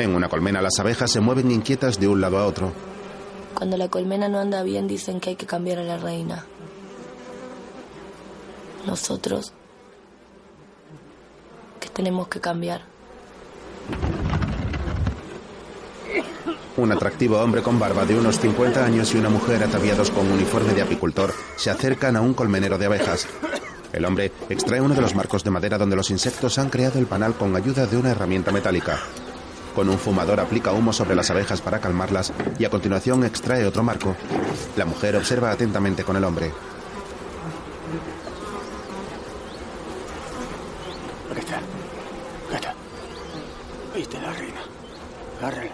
En una colmena las abejas se mueven inquietas de un lado a otro. Cuando la colmena no anda bien dicen que hay que cambiar a la reina. Nosotros que tenemos que cambiar. Un atractivo hombre con barba de unos 50 años y una mujer ataviados con uniforme de apicultor se acercan a un colmenero de abejas. El hombre extrae uno de los marcos de madera donde los insectos han creado el panal con ayuda de una herramienta metálica. Con un fumador aplica humo sobre las abejas para calmarlas y a continuación extrae otro marco. La mujer observa atentamente con el hombre. Acá está. Acá está. Ahí está la reina. Agárrala.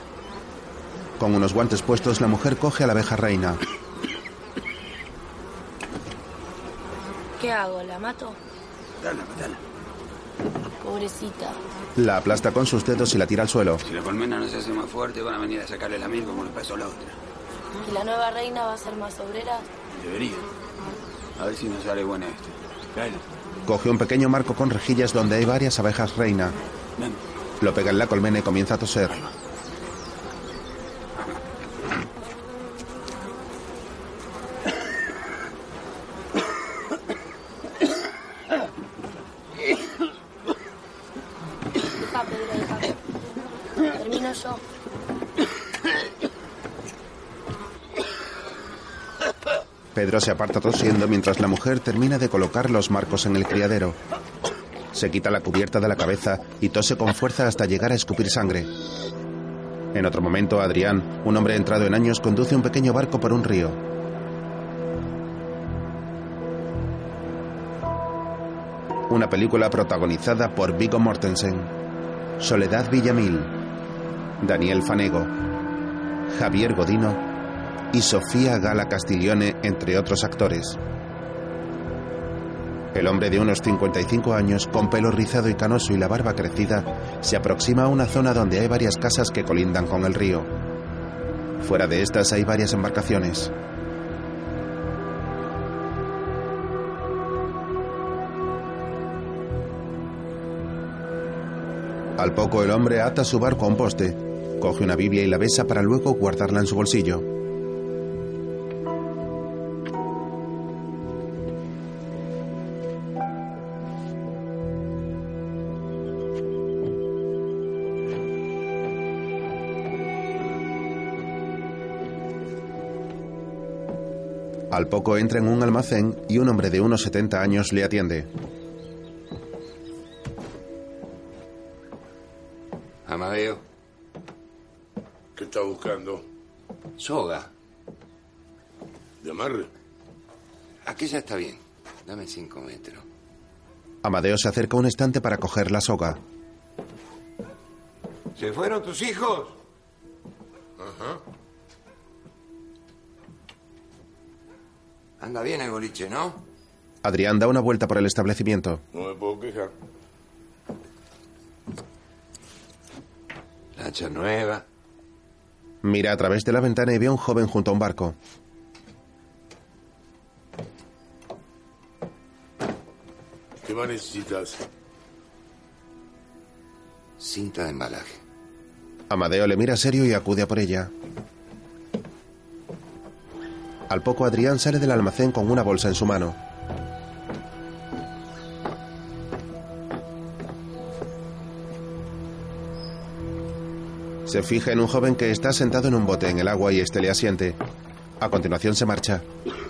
Con unos guantes puestos, la mujer coge a la abeja reina. ¿Qué hago? ¿La mato? Dale, matala. Pobrecita. La aplasta con sus dedos y la tira al suelo. Si la colmena no se hace más fuerte, van a venir a sacarle la miel como le pasó a la otra. ¿Y la nueva reina va a ser más obrera? Debería. A ver si nos sale buena esto. Tráela. Coge un pequeño marco con rejillas donde hay varias abejas reina. Ven. Lo pega en la colmena y comienza a toser. Se aparta tosiendo mientras la mujer termina de colocar los marcos en el criadero. Se quita la cubierta de la cabeza y tose con fuerza hasta llegar a escupir sangre. En otro momento, Adrián, un hombre entrado en años, conduce un pequeño barco por un río. Una película protagonizada por Viggo Mortensen, Soledad Villamil, Daniel Fanego, Javier Godino y Sofía Gala Castiglione, entre otros actores. El hombre de unos 55 años, con pelo rizado y canoso y la barba crecida, se aproxima a una zona donde hay varias casas que colindan con el río. Fuera de estas hay varias embarcaciones. Al poco el hombre ata su barco a un poste, coge una Biblia y la besa para luego guardarla en su bolsillo. Al poco entra en un almacén y un hombre de unos 70 años le atiende. Amadeo, ¿Qué está buscando? soga. ¿De amarre? Aquella está bien. Dame cinco metros. Amadeo se acerca a un estante para coger la soga. ¿Se fueron tus hijos? Ajá. Anda bien el boliche, ¿no? Adrián da una vuelta por el establecimiento. No me puedo quejar. La hacha nueva. Mira a través de la ventana y ve a un joven junto a un barco. ¿Qué más necesitas? Cinta de embalaje. Amadeo le mira serio y acude a por ella. Al poco Adrián sale del almacén con una bolsa en su mano. Se fija en un joven que está sentado en un bote en el agua y este le asiente. A continuación se marcha.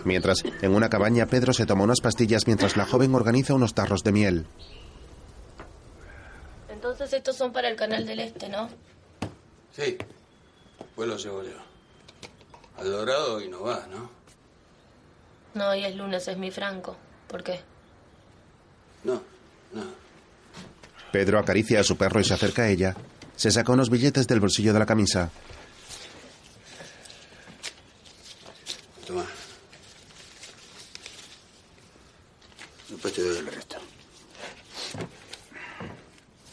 Mientras, en una cabaña, Pedro se toma unas pastillas mientras la joven organiza unos tarros de miel. Entonces estos son para el canal del Este, ¿no? Sí. Pues lo llevo yo. Al dorado y no va, ¿no? No, hoy es lunes, es mi franco. ¿Por qué? No, no. Pedro acaricia a su perro y se acerca a ella. Se saca unos billetes del bolsillo de la camisa. Toma. Después te doy el resto.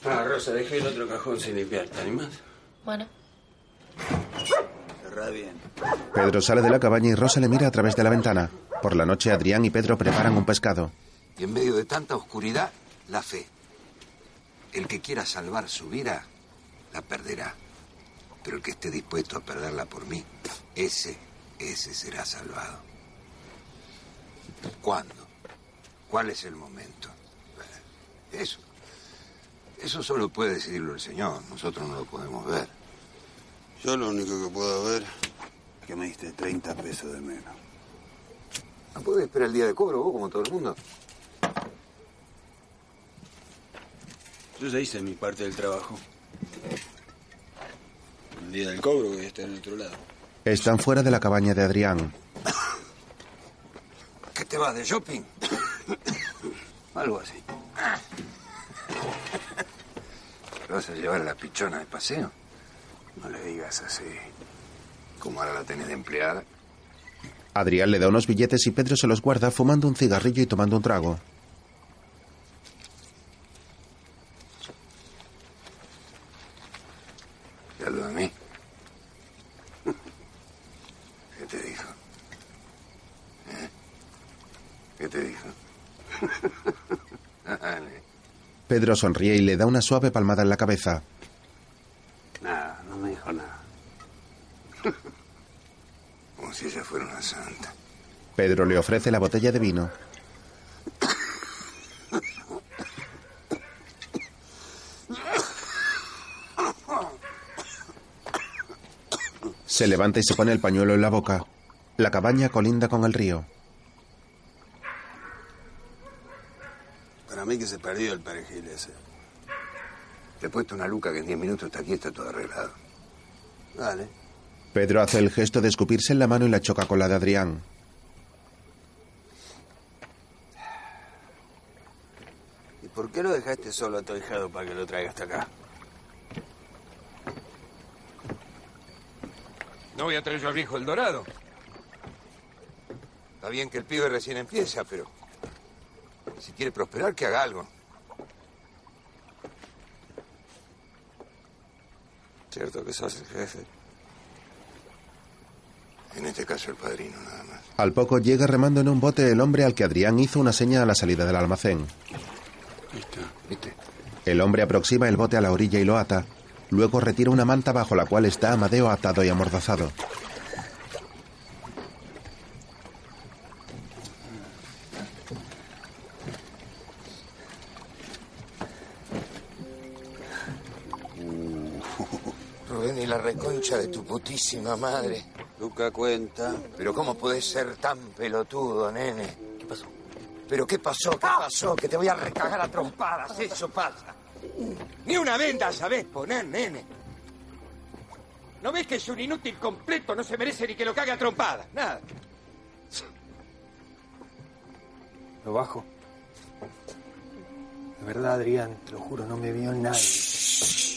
Ah, Rosa, dejé el otro cajón sin limpiar. ¿Te animas? Bueno. Pedro sale de la cabaña y Rosa le mira a través de la ventana. Por la noche, Adrián y Pedro preparan un pescado. Y en medio de tanta oscuridad, la fe. El que quiera salvar su vida, la perderá. Pero el que esté dispuesto a perderla por mí, ese, ese será salvado. ¿Cuándo? ¿Cuál es el momento? Eso. Eso solo puede decidirlo el Señor. Nosotros no lo podemos ver. Yo lo único que puedo ver Es que me diste 30 pesos de menos. ¿No podés esperar el día de cobro vos como todo el mundo? Yo ya hice mi parte del trabajo. El día del cobro voy a estar en otro lado. Están fuera de la cabaña de Adrián. ¿Qué te vas de shopping? Algo así. ¿Te vas a llevar a la pichona de paseo? No le digas así. Como ahora la tenés de empleada. Adrián le da unos billetes y Pedro se los guarda fumando un cigarrillo y tomando un trago. ¿Te hablo de mí? ¿Qué te dijo? ¿Eh? ¿Qué te dijo? Pedro sonríe y le da una suave palmada en la cabeza. Nada, no me dijo nada. Como si ella fuera una santa. Pedro le ofrece la botella de vino. Se levanta y se pone el pañuelo en la boca. La cabaña colinda con el río. Para mí que se perdió el perejil ese. Te he puesto una luca que en 10 minutos está aquí, está todo arreglado. Dale. Pedro hace el gesto de escupirse en la mano y la choca con la de Adrián. ¿Y por qué lo dejaste solo a tu hijado para que lo traiga hasta acá? No voy a traer yo al viejo El Dorado. Está bien que el pibe recién empieza, pero si quiere prosperar, que haga algo. Cierto que sos el jefe. En este caso el padrino, nada más. Al poco llega remando en un bote el hombre al que Adrián hizo una seña a la salida del almacén. Ahí está. ¿Viste? El hombre aproxima el bote a la orilla y lo ata. Luego retira una manta bajo la cual está Amadeo atado y amordazado. Reconcha de tu putísima madre. Luca cuenta. Pero ¿cómo puedes ser tan pelotudo, nene? ¿Qué pasó? ¿Pero qué pasó? ¿Qué pasó? Que te voy a recagar a trompadas. Eso pasa. Ni una venda sabés poner, nene. ¿No ves que es un inútil completo? No se merece ni que lo cague a trompadas. Nada. Lo bajo. De verdad, Adrián, te lo juro, no me vio nadie.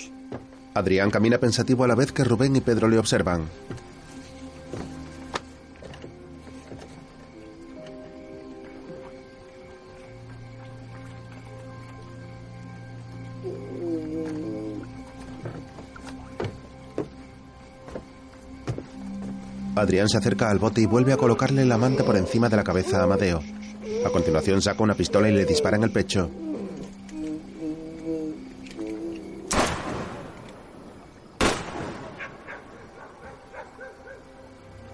Adrián camina pensativo a la vez que Rubén y Pedro le observan. Adrián se acerca al bote y vuelve a colocarle la manta por encima de la cabeza a Amadeo. A continuación saca una pistola y le dispara en el pecho.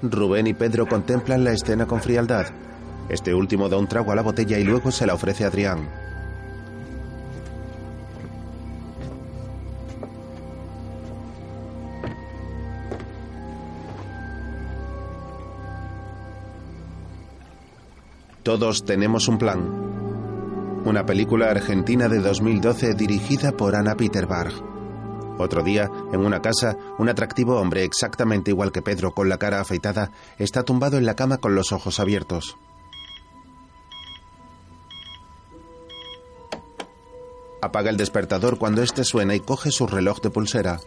Rubén y Pedro contemplan la escena con frialdad. Este último da un trago a la botella y luego se la ofrece a Adrián. Todos tenemos un plan. Una película argentina de 2012 dirigida por Ana Peterberg. Otro día, en una casa, un atractivo hombre exactamente igual que Pedro con la cara afeitada está tumbado en la cama con los ojos abiertos. Apaga el despertador cuando éste suena y coge su reloj de pulsera.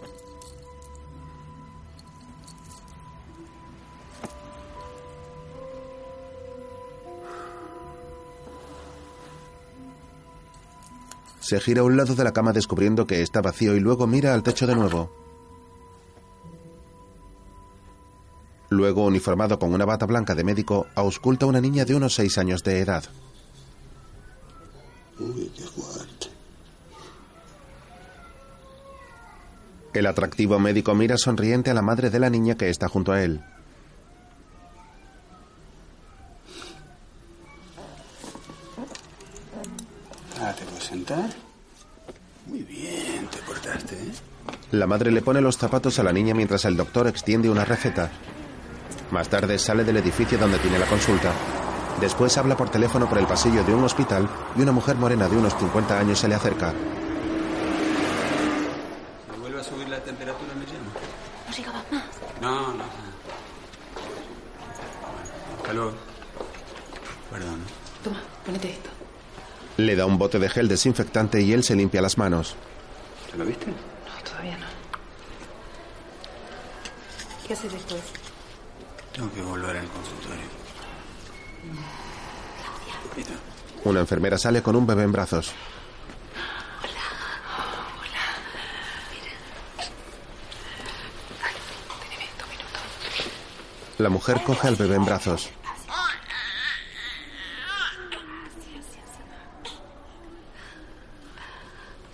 Se gira a un lado de la cama descubriendo que está vacío y luego mira al techo de nuevo. Luego, uniformado con una bata blanca de médico, ausculta a una niña de unos seis años de edad. El atractivo médico mira sonriente a la madre de la niña que está junto a él. Sentar? Muy bien, te portaste, ¿eh? La madre le pone los zapatos a la niña mientras el doctor extiende una receta. Más tarde sale del edificio donde tiene la consulta. Después habla por teléfono por el pasillo de un hospital y una mujer morena de unos 50 años se le acerca. Si vuelve a subir la temperatura, me llama. No más. No, no. Hasta luego. Perdón. Toma, ponete esto. Le da un bote de gel desinfectante y él se limpia las manos. ¿Te lo viste? No, todavía no. ¿Qué haces después? Tengo que volver al consultorio. Mira, Una enfermera sale con un bebé en brazos. La mujer coge al bebé en brazos.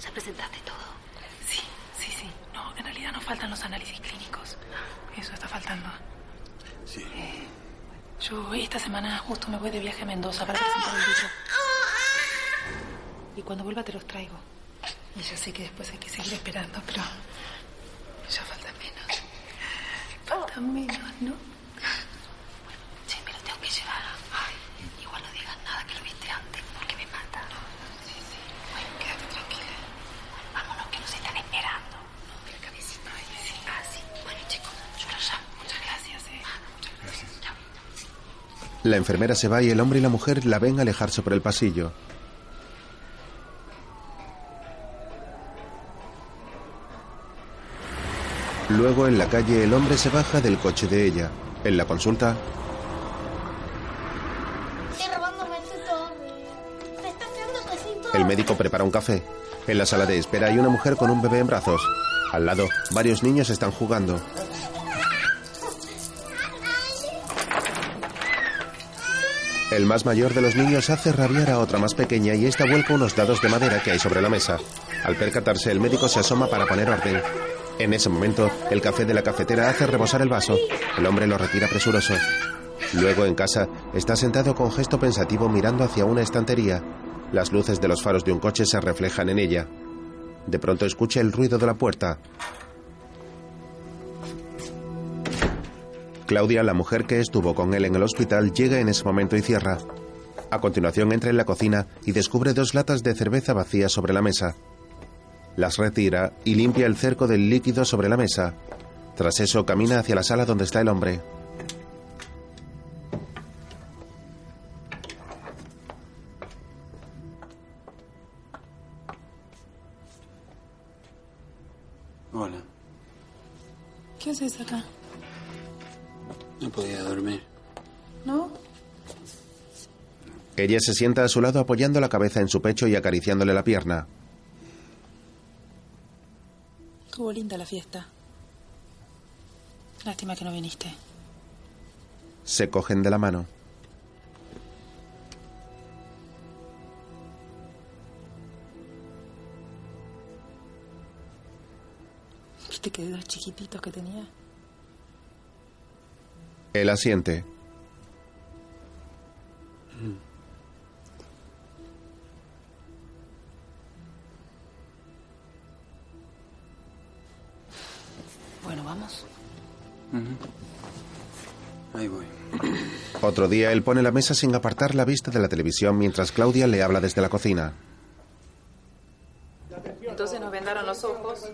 ¿Ya presentaste todo? Sí, sí, sí. No, en realidad no faltan los análisis clínicos. Eso está faltando. sí. Yo esta semana justo me voy de viaje a Mendoza para presentar el libro. Y cuando vuelva te los traigo. Y ya sé que después hay que seguir esperando, pero ya falta menos. Falta menos, ¿no? Sí, me lo tengo que llevar. Ay, igual no digas nada que lo viste antes, porque me mata. Sí, sí. Bueno, quédate tranquila. Vámonos, que nos están esperando. Mira, cabecita. Ay, sí. Ah, sí. Bueno, chicos, yo lo llamo. Muchas gracias, eh. Muchas gracias. Chao. La enfermera se va y el hombre y la mujer la ven alejarse por el pasillo. Luego en la calle el hombre se baja del coche de ella. En la consulta, Estoy robándome todo. Me está haciendo cositas. el médico prepara un café. En la sala de espera hay una mujer con un bebé en brazos. Al lado, varios niños están jugando. El más mayor de los niños hace rabiar a otra más pequeña y esta vuelca unos dados de madera que hay sobre la mesa. Al percatarse, el médico se asoma para poner orden. En ese momento, el café de la cafetera hace rebosar el vaso. El hombre lo retira presuroso. Luego, en casa, está sentado con gesto pensativo mirando hacia una estantería. Las luces de los faros de un coche se reflejan en ella. De pronto escucha el ruido de la puerta. Claudia, la mujer que estuvo con él en el hospital, llega en ese momento y cierra. A continuación entra en la cocina y descubre dos latas de cerveza vacías sobre la mesa. Las retira y limpia el cerco del líquido sobre la mesa. Tras eso camina hacia la sala donde está el hombre. Hola. ¿Qué haces acá? No podía dormir. ¿No? Ella se sienta a su lado apoyando la cabeza en su pecho y acariciándole la pierna. Estuvo linda la fiesta. Lástima que no viniste. Se cogen de la mano. ¿Viste qué dedos chiquititos que tenía? Él asiente. Bueno, vamos. Ahí voy. Otro día él pone la mesa sin apartar la vista de la televisión mientras Claudia le habla desde la cocina. Entonces nos vendaron los ojos.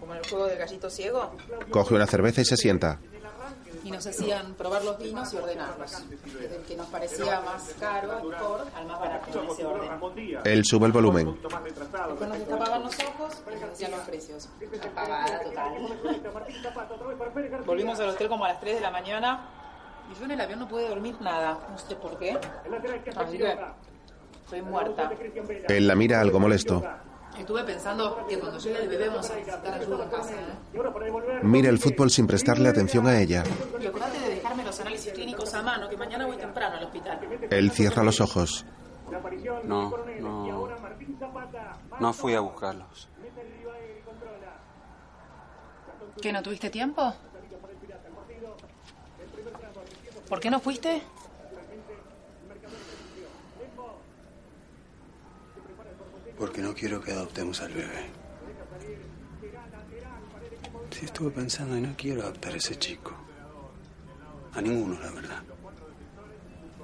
Como en el juego del gallito ciego. Coge una cerveza y se sienta. Nos hacían probar los vinos y ordenarlos. Desde el que nos parecía más caro, mejor, al más barato, en ese orden. Él sube el volumen. Después nos destapaban los ojos y nos decían los precios. Apagada total. Volvimos al hotel como a las 3 de la mañana. Y yo en el avión no pude dormir nada. No sé por qué. Así que estoy muerta. Él la mira algo molesto. Estuve pensando que cuando llegue el bebé vamos a necesitar ayuda en casa. ¿eh? Mira el fútbol sin prestarle atención a ella. Y acordate de dejarme los análisis clínicos a mano, que mañana voy temprano al hospital. Él cierra los ojos. No, no. No fui a buscarlos. ¿Qué, no tuviste tiempo? ¿Por qué no fuiste? Porque no quiero que adoptemos al bebé. Sí, estuve pensando y no quiero adoptar a ese chico. A ninguno, la verdad.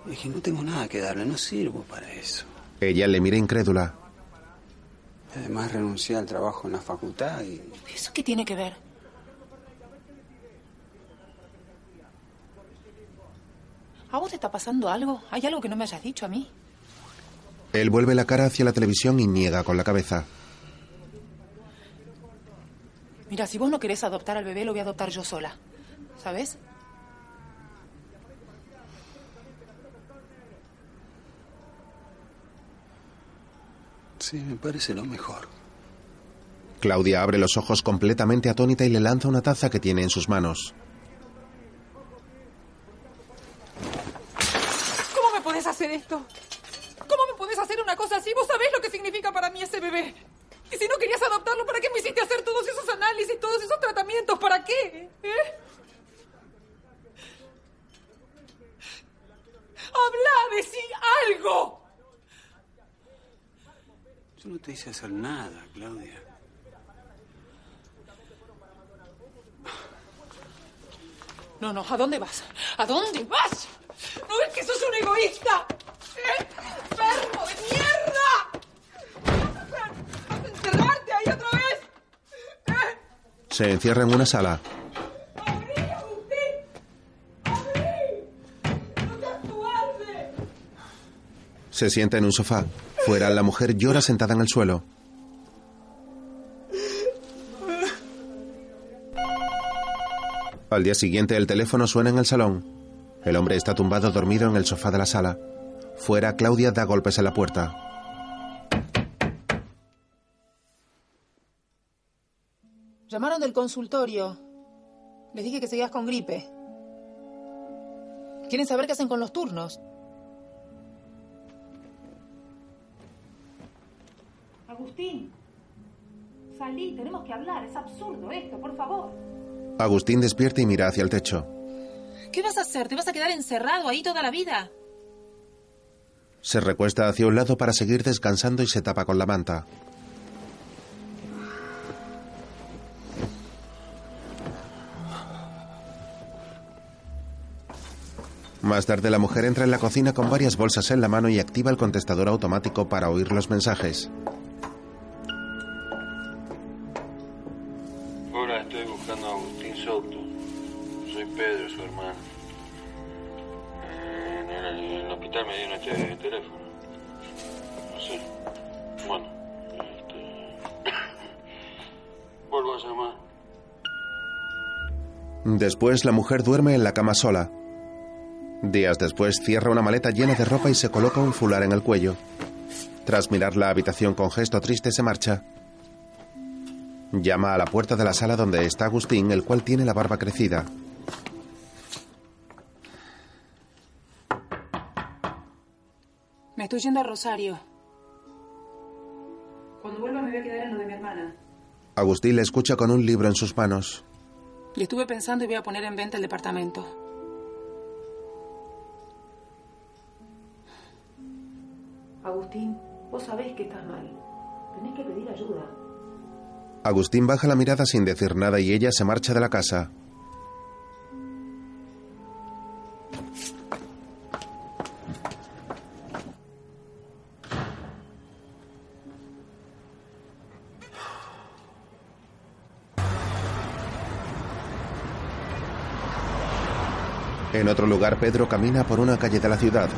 Dije, no tengo nada que darle, no sirvo para eso. Ella le mira incrédula. Además renuncié al trabajo en la facultad y... ¿Eso qué tiene que ver? ¿A vos te está pasando algo? ¿Hay algo que no me hayas dicho a mí? Él vuelve la cara hacia la televisión y niega con la cabeza. Mira, si vos no querés adoptar al bebé, lo voy a adoptar yo sola. ¿Sabes? Sí, me parece lo mejor. Claudia abre los ojos completamente atónita y le lanza una taza que tiene en sus manos. ¿Cómo me podés hacer esto? ¿Cómo me podés hacer una cosa así? Vos sabés lo que significa para mí ese bebé. Y si no querías adoptarlo, ¿para qué me hiciste hacer todos esos análisis, todos esos tratamientos? ¿Para qué? ¿Eh? Habla, decí algo. Yo no te hice hacer nada, Claudia. No, no, ¿a dónde vas? ¿A dónde vas? ¿No ves que sos un egoísta? ¿Eh? ¡Enfermo de mierda! ¿Vas a encerrarte ahí otra vez? ¿Eh? Se encierra en una sala. Se sienta en un sofá. Fuera, la mujer llora sentada en el suelo. Al día siguiente, el teléfono suena en el salón. El hombre está tumbado dormido en el sofá de la sala. Fuera, Claudia da golpes en la puerta. Llamaron del consultorio. Les dije que seguías con gripe. Quieren saber qué hacen con los turnos. Agustín, salí, tenemos que hablar. Es absurdo esto, por favor. Agustín despierta y mira hacia el techo. ¿Qué vas a hacer? ¿Te vas a quedar encerrado ahí toda la vida? Se recuesta hacia un lado para seguir descansando y se tapa con la manta. Más tarde la mujer entra en la cocina con varias bolsas en la mano y activa el contestador automático para oír los mensajes. Después la mujer duerme en la cama sola. Días después cierra una maleta llena de ropa y se coloca un fular en el cuello. Tras mirar la habitación con gesto triste se marcha. Llama a la puerta de la sala donde está Agustín, el cual tiene la barba crecida. Me estoy yendo a Rosario. Cuando vuelva me voy a quedar en lo de mi hermana. Agustín le escucha con un libro en sus manos. Y estuve pensando y voy a poner en venta el departamento. Agustín, vos sabés que estás mal. Tenés que pedir ayuda. Agustín baja la mirada sin decir nada y ella se marcha de la casa. En otro lugar, Pedro camina por una calle de la ciudad.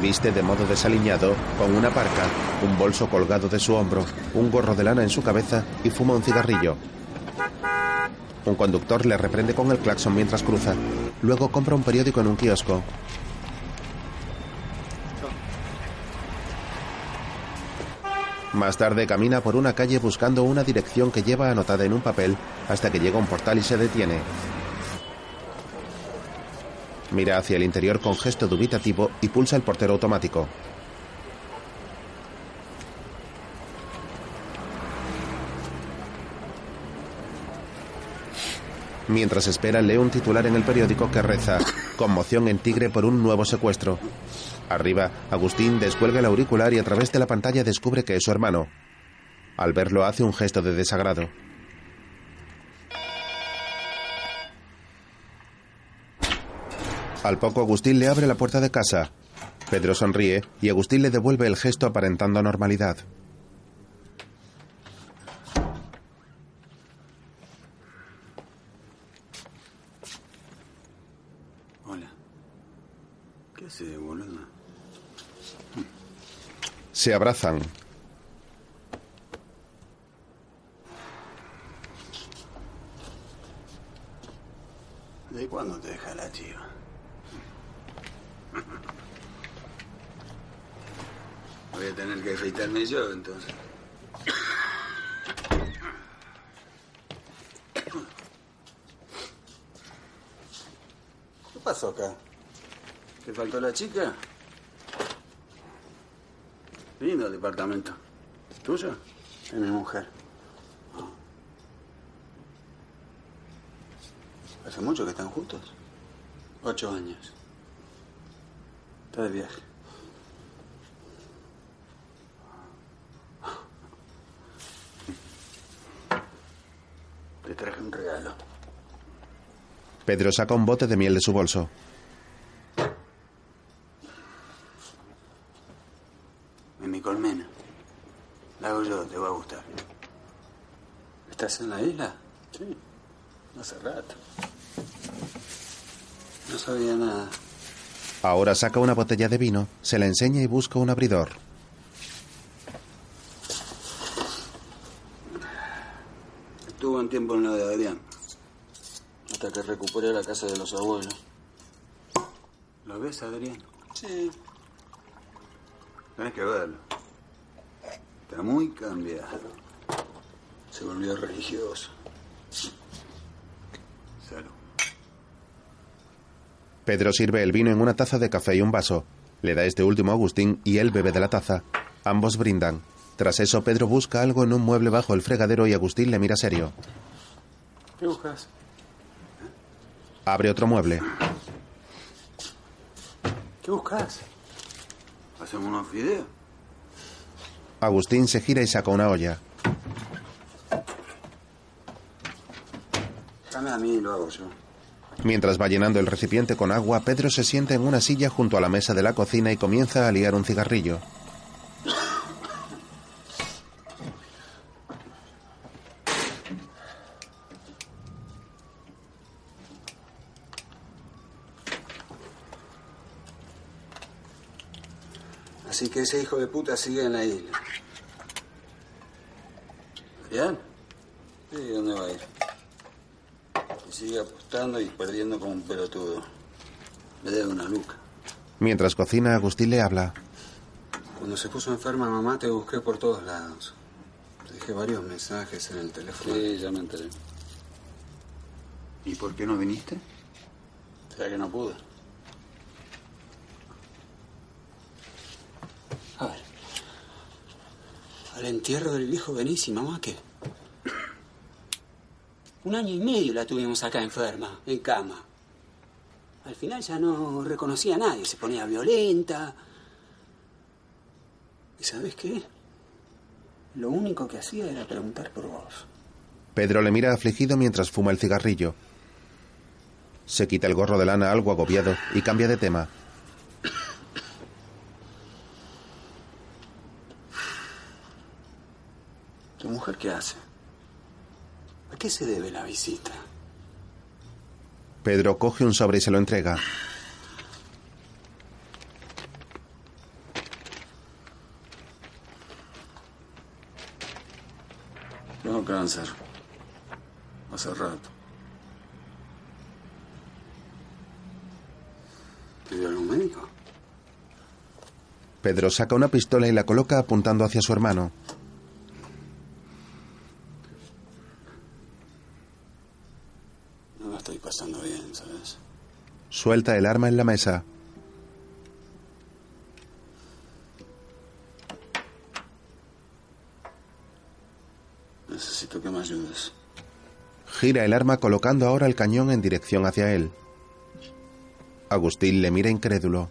Viste de modo desaliñado, con una parca, un bolso colgado de su hombro, un gorro de lana en su cabeza y fuma un cigarrillo. Un conductor le reprende con el claxon mientras cruza. Luego compra un periódico en un kiosco. Más tarde camina por una calle buscando una dirección que lleva anotada en un papel hasta que llega a un portal y se detiene. Mira hacia el interior con gesto dubitativo y pulsa el portero automático. Mientras espera, lee un titular en el periódico que reza Conmoción en Tigre por un nuevo secuestro. Arriba, Agustín descuelga el auricular y a través de la pantalla descubre que es su hermano. Al verlo hace un gesto de desagrado. Al poco Agustín le abre la puerta de casa. Pedro sonríe y Agustín le devuelve el gesto aparentando normalidad. Hola. ¿Qué boludo? Se abrazan. ¿De cuándo te deja la chiva? Voy a tener que afeitarme yo, entonces. ¿Qué pasó acá? ¿Te faltó la chica? Lindo departamento. ¿Tuyo? Es mi mujer. Ah. ¿Hace mucho que están juntos? Ocho años. Está de viaje. Te traje un regalo. Pedro saca un bote de miel de su bolso. En mi colmena. La hago yo, te va a gustar. ¿Estás en la isla? Sí. Hace rato. No sabía nada. Ahora saca una botella de vino, se la enseña y busca un abridor. Estuvo un tiempo en la de Adrián. Hasta que recuperé la casa de los abuelos. ¿Lo ves, Adrián? Sí. Tenés que verlo. Está muy cambiado. Se volvió religioso. Pedro sirve el vino en una taza de café y un vaso. Le da este último a Agustín y él bebe de la taza. Ambos brindan. Tras eso, Pedro busca algo en un mueble bajo el fregadero y Agustín le mira serio. ¿Qué buscas? Abre otro mueble. ¿Qué buscas? ¿Hacemos unos fideos? Agustín se gira y saca una olla. Dame a mí y lo hago yo. Mientras va llenando el recipiente con agua, Pedro se sienta en una silla junto a la mesa de la cocina y comienza a liar un cigarrillo. Así que ese hijo de puta sigue en la isla. ¿Adrián? Sí, ¿dónde va a ir? Y y perdiendo como un pelotudo. Me debe una luca. Mientras cocina, Agustín le habla. Cuando se puso enferma mamá te busqué por todos lados. Te dejé varios mensajes en el teléfono. Sí, ya me enteré. ¿Y por qué no viniste? Será que no pude. A ver. Al entierro del viejo venís y mamá qué. Un año y medio la tuvimos acá enferma, en cama. Al final ya no reconocía a nadie, se ponía violenta. ¿Y sabes qué? Lo único que hacía era preguntar por vos. Pedro le mira afligido mientras fuma el cigarrillo. Se quita el gorro de lana algo agobiado y cambia de tema. ¿Tu mujer qué hace? ¿A qué se debe la visita? Pedro coge un sobre y se lo entrega. Tengo cáncer. Hace rato. ¿Te dio algún médico? Pedro saca una pistola y la coloca apuntando hacia su hermano. No la estoy pasando bien, ¿sabes? Suelta el arma en la mesa. Necesito que me ayudes. Gira el arma colocando ahora el cañón en dirección hacia él. Agustín le mira incrédulo.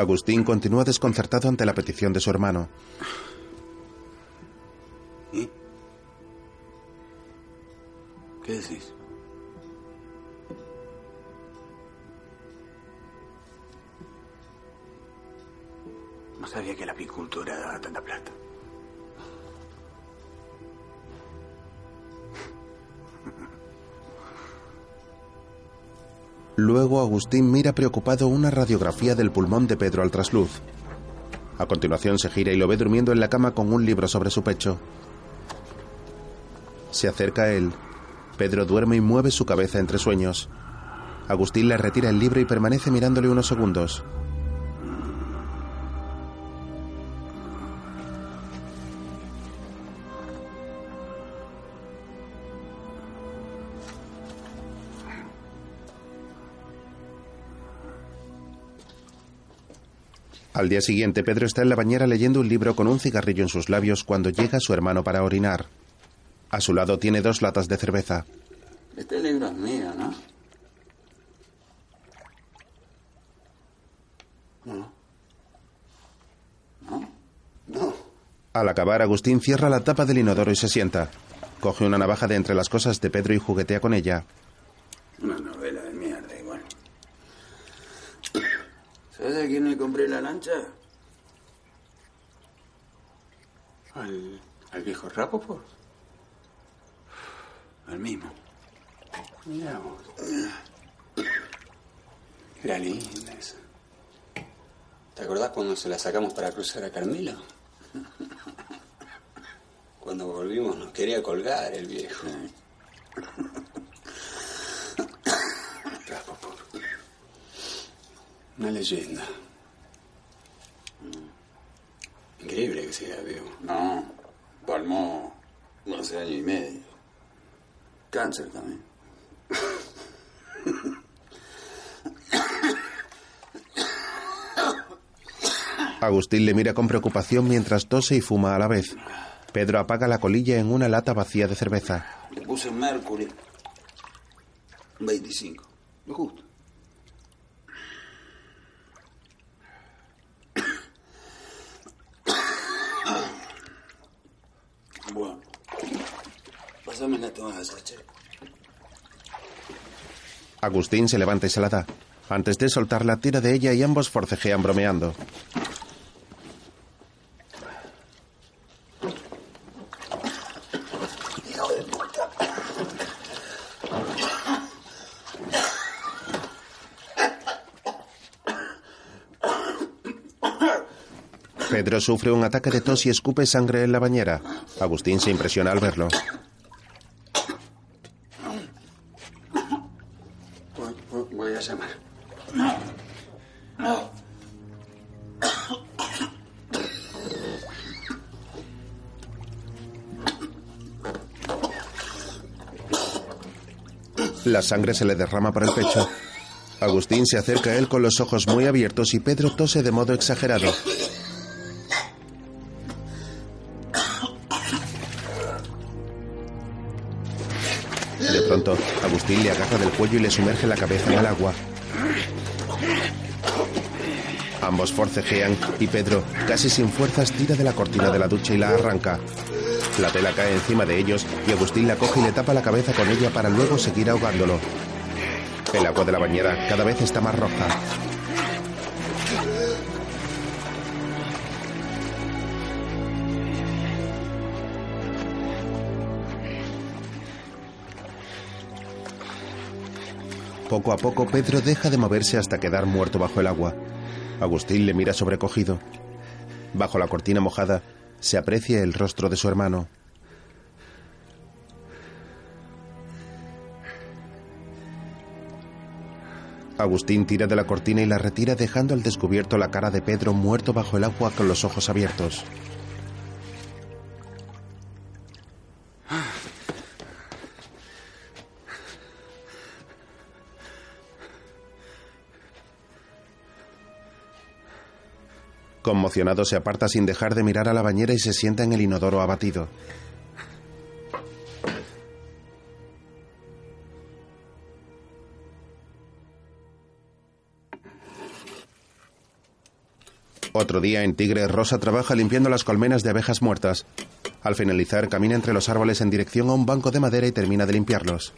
Agustín continúa desconcertado ante la petición de su hermano. ¿Y? ¿Qué decís? No sabía que la apicultura daba tanta Luego Agustín mira preocupado una radiografía del pulmón de Pedro al trasluz. A continuación se gira y lo ve durmiendo en la cama con un libro sobre su pecho. Se acerca a él. Pedro duerme y mueve su cabeza entre sueños. Agustín le retira el libro y permanece mirándole unos segundos. Al día siguiente, Pedro está en la bañera leyendo un libro con un cigarrillo en sus labios cuando llega su hermano para orinar. A su lado tiene dos latas de cerveza. Este libro es mío, ¿no? No. ¿No? No. Al acabar, Agustín cierra la tapa del inodoro y se sienta. Coge una navaja de entre las cosas de Pedro y juguetea con ella. Una novela de mierda igual. ¿Sabes a quién le compré la lancha? Al, al viejo Rapoport. Al mismo. Mirá vos. Era linda esa. ¿Te acordás cuando se la sacamos para cruzar a Carmelo? Cuando volvimos nos quería colgar el viejo. Una leyenda. Increíble que siga vivo. No, palmó hace año y medio. Cáncer también. Agustín le mira con preocupación mientras tose y fuma a la vez. Pedro apaga la colilla en una lata vacía de cerveza. Le puse Mercury. 25. Lo justo. Bueno. Pásame la toalla, che. Agustín se levanta y se la da. Antes de soltarla, tira de ella y ambos forcejean bromeando. Pedro sufre un ataque de tos y escupe sangre en la bañera. Agustín se impresiona al verlo. La sangre se le derrama por el pecho. Agustín se acerca a él con los ojos muy abiertos y Pedro tose de modo exagerado. De pronto, Agustín le agarra del cuello y le sumerge la cabeza en el agua. Ambos forcejean y Pedro, casi sin fuerzas, tira de la cortina de la ducha y la arranca. La tela cae encima de ellos y Agustín la coge y le tapa la cabeza con ella para luego seguir ahogándolo. El agua de la bañera cada vez está más roja. Poco a poco Pedro deja de moverse hasta quedar muerto bajo el agua. Agustín le mira sobrecogido. Bajo la cortina mojada se aprecia el rostro de su hermano. Agustín tira de la cortina y la retira dejando al descubierto la cara de Pedro muerto bajo el agua con los ojos abiertos. Conmocionado se aparta sin dejar de mirar a la bañera y se sienta en el inodoro abatido. Otro día en Tigre, Rosa trabaja limpiando las colmenas de abejas muertas. Al finalizar, camina entre los árboles en dirección a un banco de madera y termina de limpiarlos.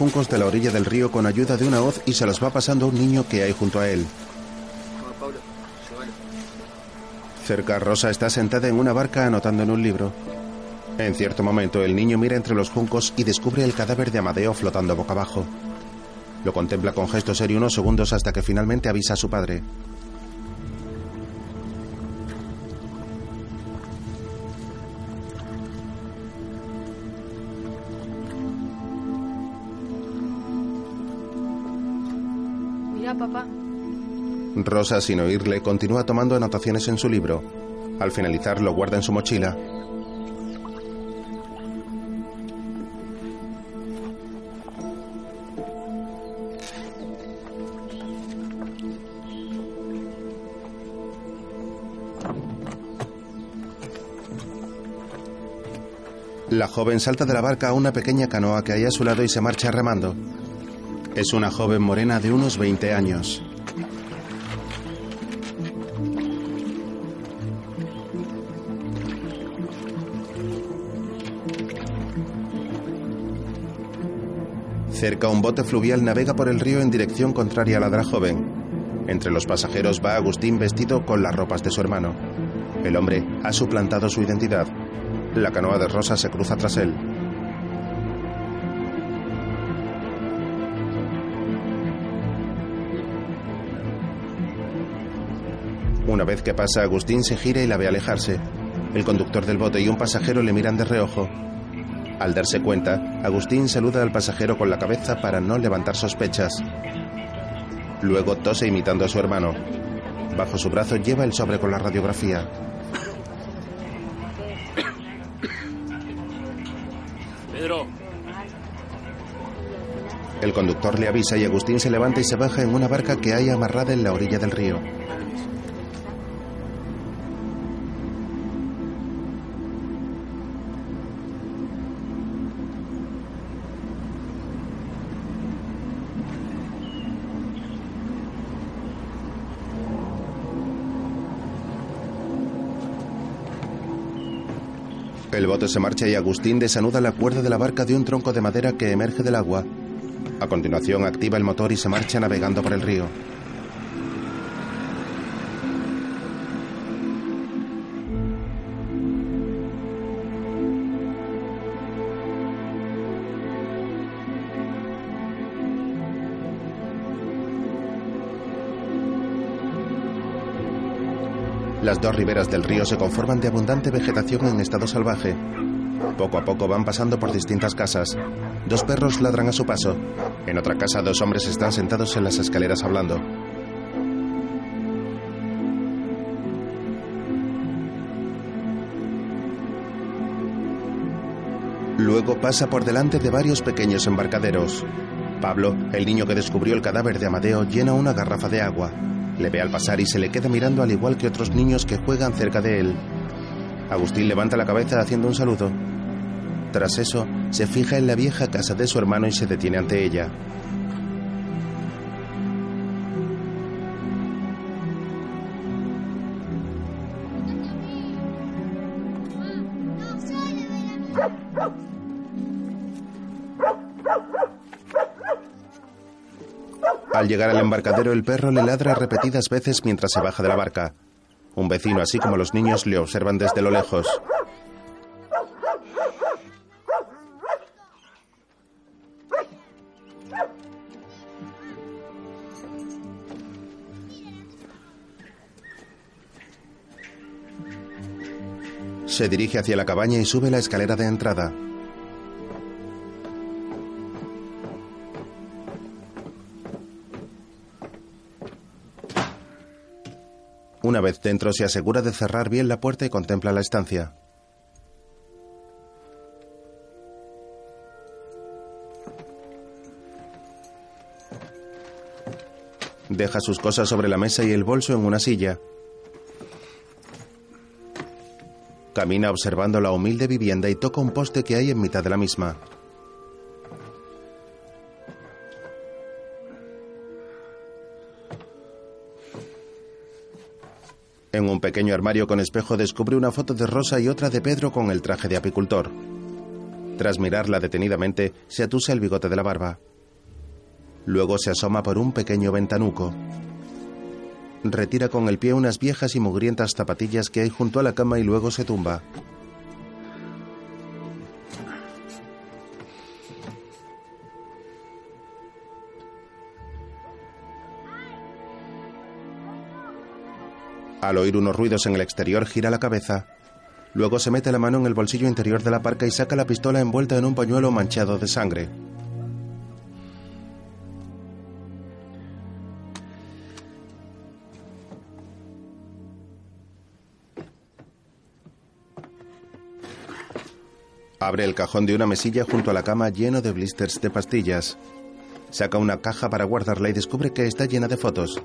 Juncos de la orilla del río con ayuda de una hoz y se los va pasando a un niño que hay junto a él. Cerca, Rosa está sentada en una barca anotando en un libro. En cierto momento, el niño mira entre los juncos y descubre el cadáver de Amadeo flotando boca abajo. Lo contempla con gesto serio unos segundos hasta que finalmente avisa a su padre. Rosa, sin oírle, continúa tomando anotaciones en su libro. Al finalizar, lo guarda en su mochila. La joven salta de la barca a una pequeña canoa que hay a su lado y se marcha remando. Es una joven morena de unos 20 años. Cerca un bote fluvial navega por el río en dirección contraria a la de la joven. Entre los pasajeros va Agustín vestido con las ropas de su hermano. El hombre ha suplantado su identidad. La canoa de Rosa se cruza tras él. Una vez que pasa, Agustín se gira y la ve alejarse. El conductor del bote y un pasajero le miran de reojo. Al darse cuenta, Agustín saluda al pasajero con la cabeza para no levantar sospechas. Luego tose imitando a su hermano. Bajo su brazo lleva el sobre con la radiografía. Pedro, El conductor le avisa y Agustín se levanta y se baja en una barca que hay amarrada en la orilla del río. Se marcha y Agustín desanuda la cuerda de la barca de un tronco de madera que emerge del agua. A continuación activa el motor y se marcha navegando por el río. Las dos riberas del río se conforman de abundante vegetación en estado salvaje. Poco a poco van pasando por distintas casas. Dos perros ladran a su paso. En otra casa dos hombres están sentados en las escaleras hablando. Luego pasa por delante de varios pequeños embarcaderos. Pablo, el niño que descubrió el cadáver de Amadeo, llena una garrafa de agua. Le ve al pasar y se le queda mirando al igual que otros niños que juegan cerca de él. Agustín levanta la cabeza haciendo un saludo. Tras eso, se fija en la vieja casa de su hermano y se detiene ante ella. Llegar al embarcadero, el perro le ladra repetidas veces mientras se baja de la barca. Un vecino, así como los niños, le observan desde lo lejos. Se dirige hacia la cabaña y sube la escalera de entrada. Una vez dentro se asegura de cerrar bien la puerta y contempla la estancia. Deja sus cosas sobre la mesa y el bolso en una silla. Camina observando la humilde vivienda y toca un poste que hay en mitad de la misma. En un pequeño armario con espejo descubre una foto de Rosa y otra de Pedro con el traje de apicultor. Tras mirarla detenidamente, se atusa el bigote de la barba. Luego se asoma por un pequeño ventanuco. Retira con el pie unas viejas y mugrientas zapatillas que hay junto a la cama y luego se tumba. Al oír unos ruidos en el exterior, gira la cabeza. Luego se mete la mano en el bolsillo interior de la parca y saca la pistola envuelta en un pañuelo manchado de sangre. Abre el cajón de una mesilla junto a la cama lleno de blisters de pastillas. Saca una caja para guardarla y descubre que está llena de fotos.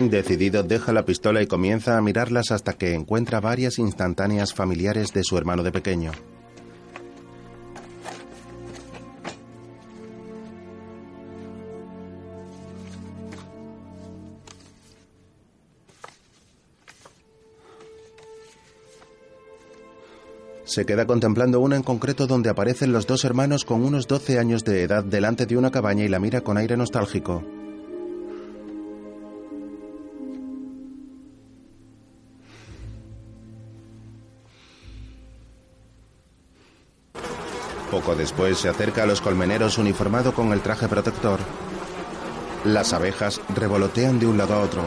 Decidido, deja la pistola y comienza a mirarlas hasta que encuentra varias instantáneas familiares de su hermano de pequeño. Se queda contemplando una en concreto donde aparecen los dos hermanos con unos 12 años de edad delante de una cabaña y la mira con aire nostálgico. Poco después se acerca a los colmeneros uniformado con el traje protector. Las abejas revolotean de un lado a otro.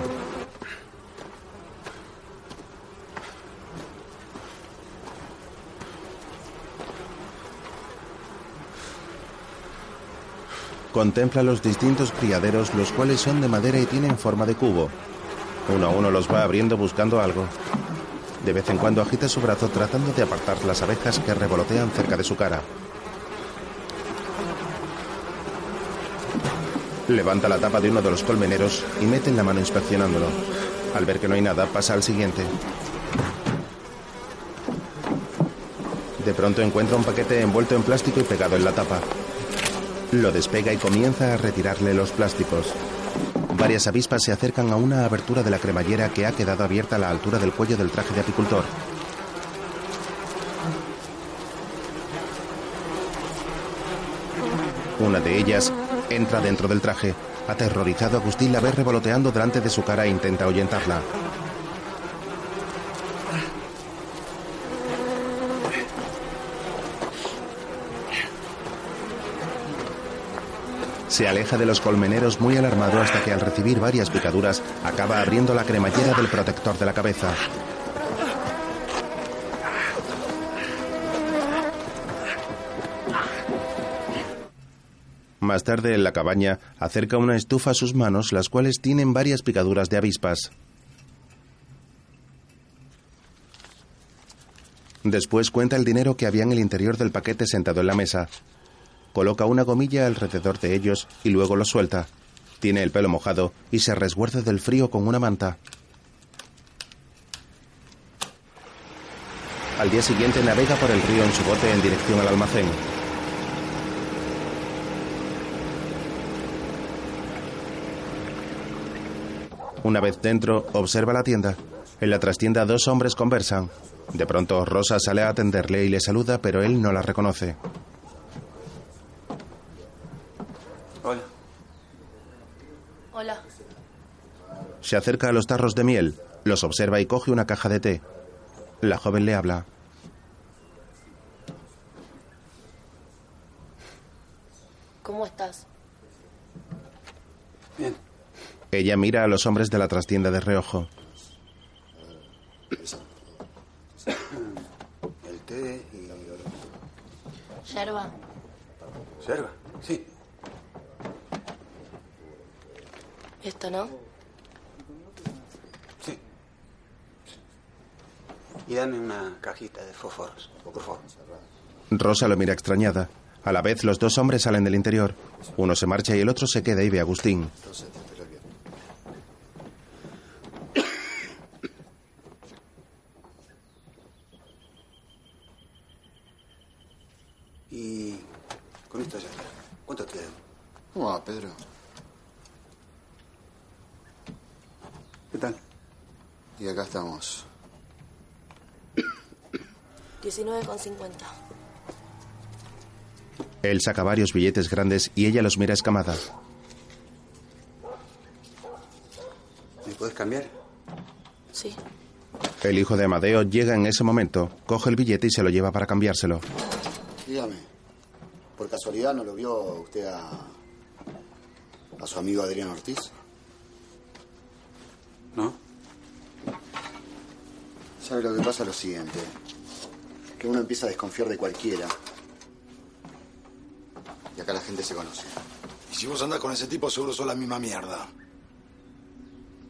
Contempla los distintos criaderos, los cuales son de madera y tienen forma de cubo. Uno a uno los va abriendo buscando algo. De vez en cuando agita su brazo tratando de apartar las abejas que revolotean cerca de su cara. Levanta la tapa de uno de los colmeneros y mete en la mano inspeccionándolo. Al ver que no hay nada, pasa al siguiente. De pronto encuentra un paquete envuelto en plástico y pegado en la tapa. Lo despega y comienza a retirarle los plásticos. Varias avispas se acercan a una abertura de la cremallera que ha quedado abierta a la altura del cuello del traje de apicultor. Una de ellas entra dentro del traje. Aterrorizado, Agustín la ve revoloteando delante de su cara e intenta ahuyentarla. Se aleja de los colmeneros muy alarmado hasta que al recibir varias picaduras acaba abriendo la cremallera del protector de la cabeza. Más tarde en la cabaña acerca una estufa a sus manos, las cuales tienen varias picaduras de avispas. Después cuenta el dinero que había en el interior del paquete sentado en la mesa. Coloca una gomilla alrededor de ellos y luego lo suelta. Tiene el pelo mojado y se resguarda del frío con una manta. Al día siguiente navega por el río en su bote en dirección al almacén. Una vez dentro, observa la tienda. En la trastienda dos hombres conversan. De pronto, Rosa sale a atenderle y le saluda, pero él no la reconoce. Hola. Hola. Se acerca a los tarros de miel, los observa y coge una caja de té. La joven le habla. ¿Cómo estás? Ella mira a los hombres de la trastienda de reojo. El té y... Yerba. ¿Yerba? Sí. Esto, ¿no? Sí. Y dame una cajita de fósforos, por favor. Rosa lo mira extrañada. A la vez, los dos hombres salen del interior. Uno se marcha y el otro se queda y ve a Agustín. Y con esto ya está. ¿Cuánto te debo? ¿Cómo va, Pedro? ¿Qué tal? Y acá estamos. 19,50. Él saca varios billetes grandes y ella los mira escamada. ¿Me puedes cambiar? Sí. El hijo de Amadeo llega en ese momento, coge el billete y se lo lleva para cambiárselo. Dígame, ¿por casualidad no lo vio usted a. a su amigo Adrián Ortiz? ¿No? ¿Sabe lo que pasa? Lo siguiente. Que uno empieza a desconfiar de cualquiera. Y acá la gente se conoce. Y si vos andás con ese tipo, seguro sos la misma mierda.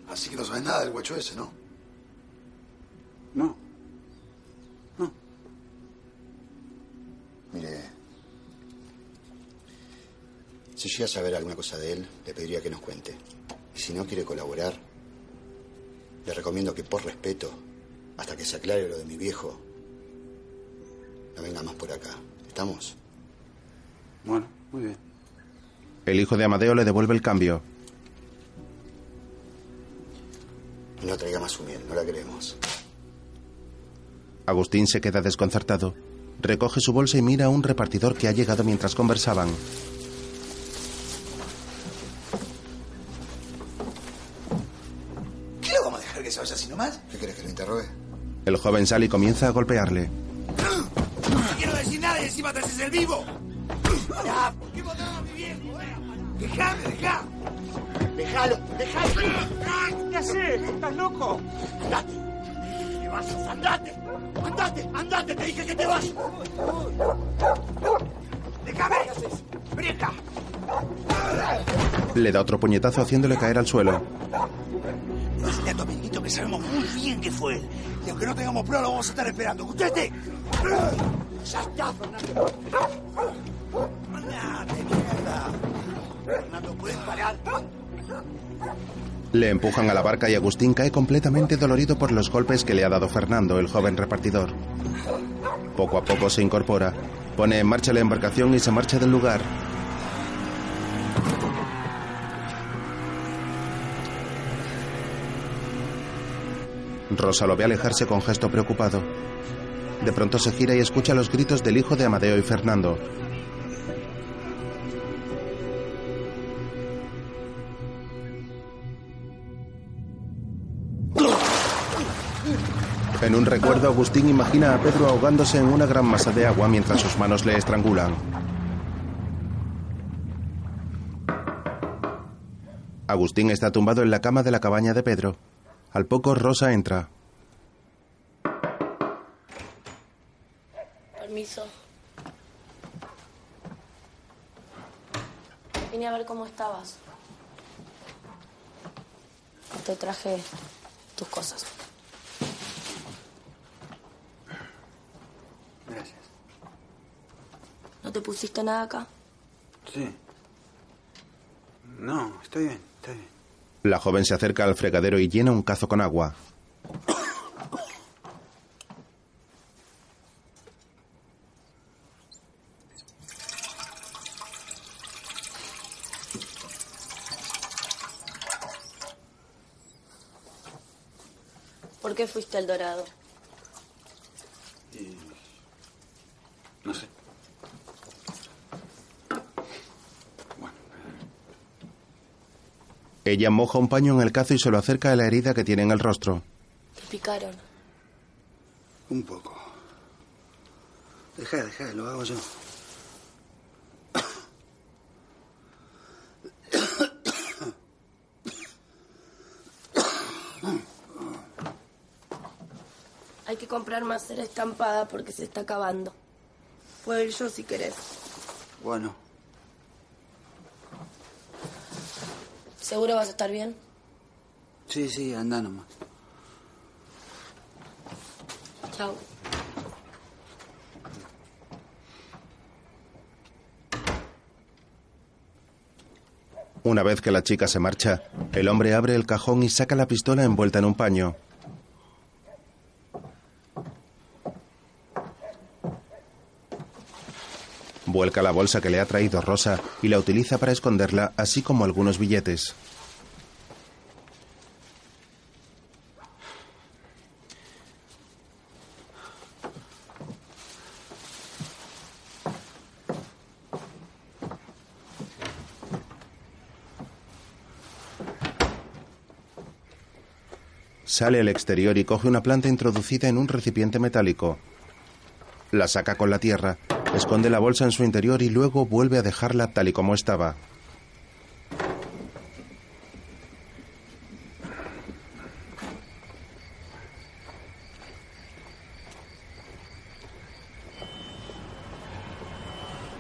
Así que no sabes nada del guacho ese, ¿no? No. Mire. Si llega a saber alguna cosa de él, le pediría que nos cuente. Y si no quiere colaborar, le recomiendo que por respeto, hasta que se aclare lo de mi viejo, no venga más por acá. ¿Estamos? Bueno, muy bien. El hijo de Amadeo le devuelve el cambio. No traiga más su miel, no la queremos. Agustín se queda desconcertado. Recoge su bolsa y mira a un repartidor que ha llegado mientras conversaban. ¿Qué lo vamos a dejar que se vaya así nomás? ¿Qué querés que lo interrogue? El joven sale y comienza a golpearle. El vivo. Ya, ¿por qué mataba a mi viejo, eh? Dejame, dejá. Déjalo, déjalo. ¿Qué haces? ¿Estás loco? Andate. Te vas, andate. Andate, andate, te dije que te vas. Déjame. ¿Qué haces? Brieta. Le da otro puñetazo haciéndole caer al suelo. Dile a tu amiguito que sabemos muy bien que fue él. Y aunque no tengamos prueba, lo vamos a estar esperando. ¡Escuchaste! Fernando. Mierda. Fernando, ¿puedes parar? Le empujan a la barca y Agustín cae completamente dolorido por los golpes que le ha dado Fernando, el joven repartidor. Poco a poco se incorpora, pone en marcha la embarcación y se marcha del lugar. Rosa lo ve alejarse con gesto preocupado. De pronto se gira y escucha los gritos del hijo de Amadeo y Fernando. En un recuerdo, Agustín imagina a Pedro ahogándose en una gran masa de agua mientras sus manos le estrangulan. Agustín está tumbado en la cama de la cabaña de Pedro. Al poco, Rosa entra. Permiso. Vine a ver cómo estabas. Te traje tus cosas. Gracias. ¿No te pusiste nada acá? Sí. No, estoy bien, estoy bien. La joven se acerca al fregadero y llena un cazo con agua. Qué fuiste al Dorado? Y... No sé. Ella moja un paño en el cazo y se lo acerca a la herida que tiene en el rostro. Te picaron. Un poco. Deja, deja, lo hago yo. Que comprar más cera estampada porque se está acabando. Puedo ir yo si querés. Bueno, ¿Seguro vas a estar bien? sí, sí, anda nomás. Chao. Una vez que la chica se marcha, el hombre abre el cajón y saca la pistola envuelta en un paño. Vuelca la bolsa que le ha traído Rosa y la utiliza para esconderla, así como algunos billetes. Sale al exterior y coge una planta introducida en un recipiente metálico. La saca con la tierra, esconde la bolsa en su interior y luego vuelve a dejarla tal y como estaba.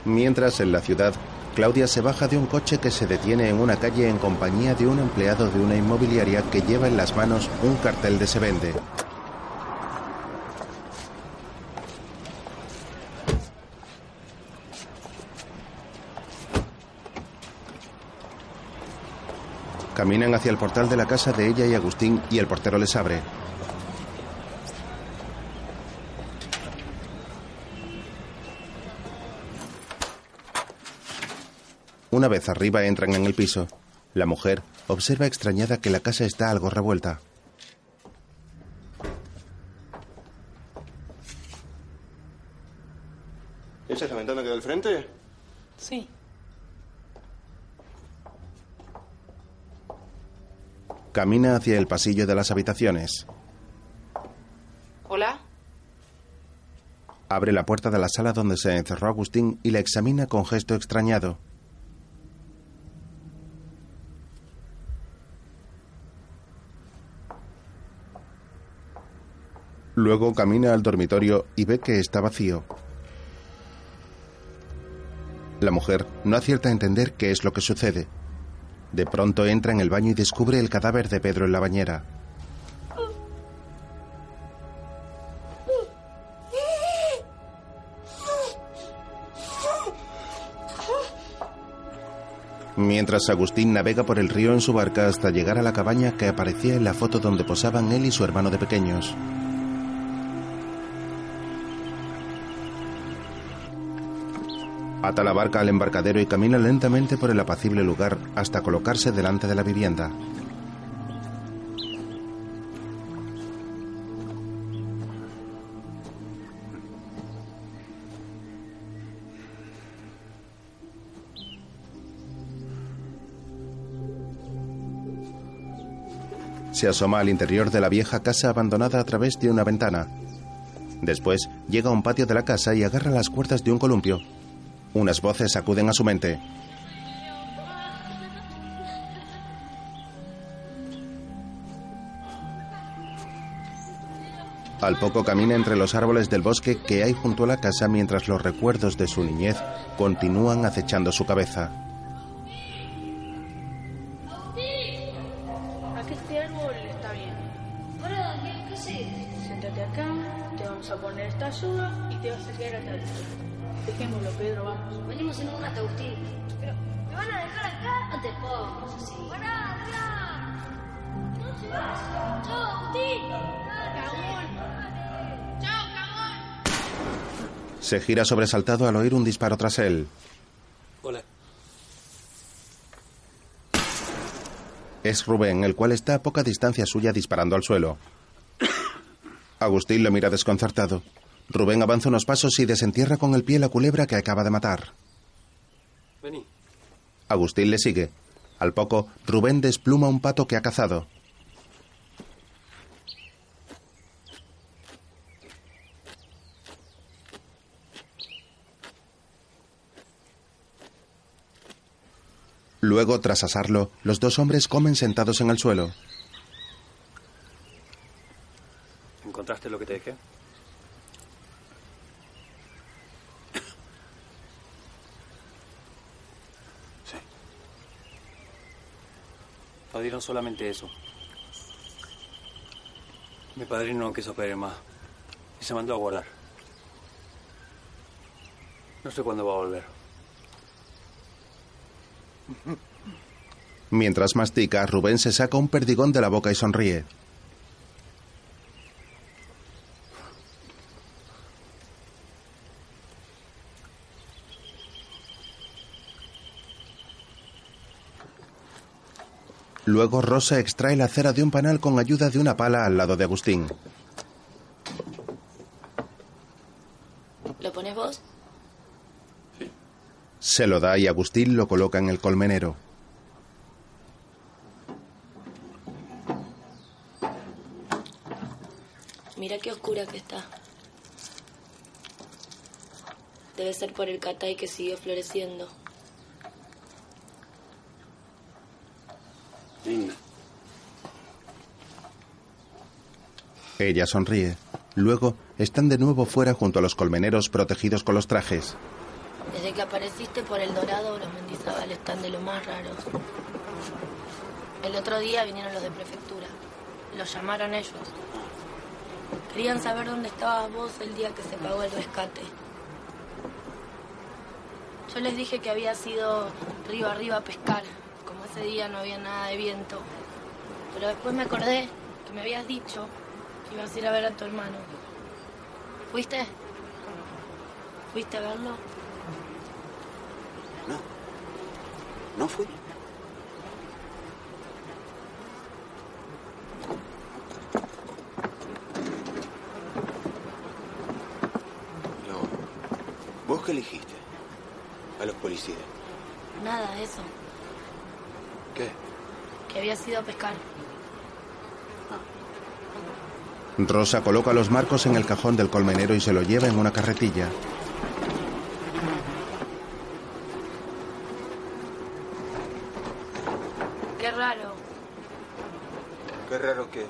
Mientras en la ciudad, Claudia se baja de un coche que se detiene en una calle en compañía de un empleado de una inmobiliaria que lleva en las manos un cartel de se vende. Caminan hacia el portal de la casa de ella y Agustín y el portero les abre. Una vez arriba entran en el piso. La mujer observa extrañada que la casa está algo revuelta. ¿Esa es la ventana que da al frente? Sí. Camina hacia el pasillo de las habitaciones. ¿Hola? Abre la puerta de la sala donde se encerró Agustín y la examina con gesto extrañado. Luego camina al dormitorio y ve que está vacío. La mujer no acierta a entender qué es lo que sucede. De pronto entra en el baño y descubre el cadáver de Pedro en la bañera. Mientras Agustín navega por el río en su barca hasta llegar a la cabaña que aparecía en la foto donde posaban él y su hermano de pequeños. Ata la barca al embarcadero y camina lentamente por el apacible lugar hasta colocarse delante de la vivienda. Se asoma al interior de la vieja casa abandonada a través de una ventana. Después llega a un patio de la casa y agarra las cuerdas de un columpio. Unas voces acuden a su mente. Al poco camina entre los árboles del bosque que hay junto a la casa mientras los recuerdos de su niñez continúan acechando su cabeza. Aquí este árbol está bien. Ahora, ¿qué, haces? Siéntate acá, te vamos a poner esta ayuda y te vas a quedar atrás. Dejémoslo, Pedro, Se gira sobresaltado al oír un disparo tras él. Hola. Es Rubén, el cual está a poca distancia suya disparando al suelo. Agustín lo mira desconcertado. Rubén avanza unos pasos y desentierra con el pie la culebra que acaba de matar. Vení. Agustín le sigue. Al poco, Rubén despluma un pato que ha cazado. Luego, tras asarlo, los dos hombres comen sentados en el suelo. ¿Encontraste lo que te dejé? Dieron solamente eso. Mi padrino no quiso pedir más y se mandó a guardar. No sé cuándo va a volver. Mientras mastica, Rubén se saca un perdigón de la boca y sonríe. Luego Rosa extrae la cera de un panal con ayuda de una pala al lado de Agustín. ¿Lo pones vos? Se lo da y Agustín lo coloca en el colmenero. Mira qué oscura que está. Debe ser por el catay que sigue floreciendo. Ella sonríe. Luego están de nuevo fuera junto a los colmeneros protegidos con los trajes. Desde que apareciste por el Dorado, los Mendizábal están de lo más raros. El otro día vinieron los de prefectura. Los llamaron ellos. Querían saber dónde estabas vos el día que se pagó el rescate. Yo les dije que había sido río arriba a pescar. Como ese día no había nada de viento. Pero después me acordé que me habías dicho ibas a ir a ver a tu hermano. ¿Fuiste? ¿Fuiste a verlo? ¿No fui? Pero, ¿vos qué elegiste? A los policías. Nada, eso. ¿Qué? Que había sido a pescar. Rosa coloca los marcos en el cajón del colmenero y se lo lleva en una carretilla. Qué raro. Qué raro que...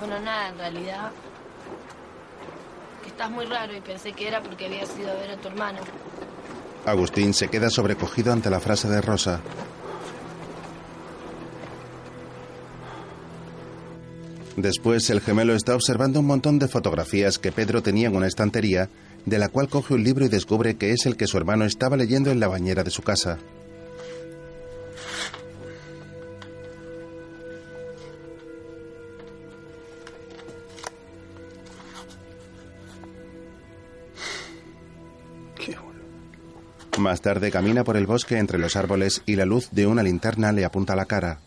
Bueno, nada, en realidad. Que estás muy raro y pensé que era porque había ido a ver a tu hermano. Agustín se queda sobrecogido ante la frase de Rosa. Después, el gemelo está observando un montón de fotografías que Pedro tenía en una estantería, de la cual coge un libro y descubre que es el que su hermano estaba leyendo en la bañera de su casa. Más tarde camina por el bosque entre los árboles y la luz de una linterna le apunta a la cara.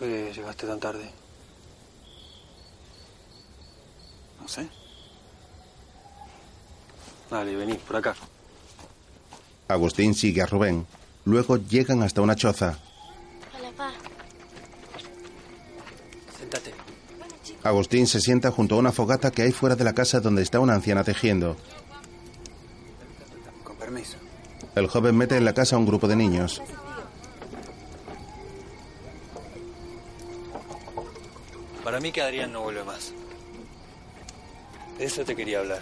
¿Por qué llegaste tan tarde? No sé. Dale, vení, por acá. Agustín sigue a Rubén. Luego llegan hasta una choza. Hola, pa. Sentate. Agustín se sienta junto a una fogata que hay fuera de la casa donde está una anciana tejiendo. Con permiso. El joven mete en la casa a un grupo de niños. Para mí que Adrián no vuelve más. De eso te quería hablar.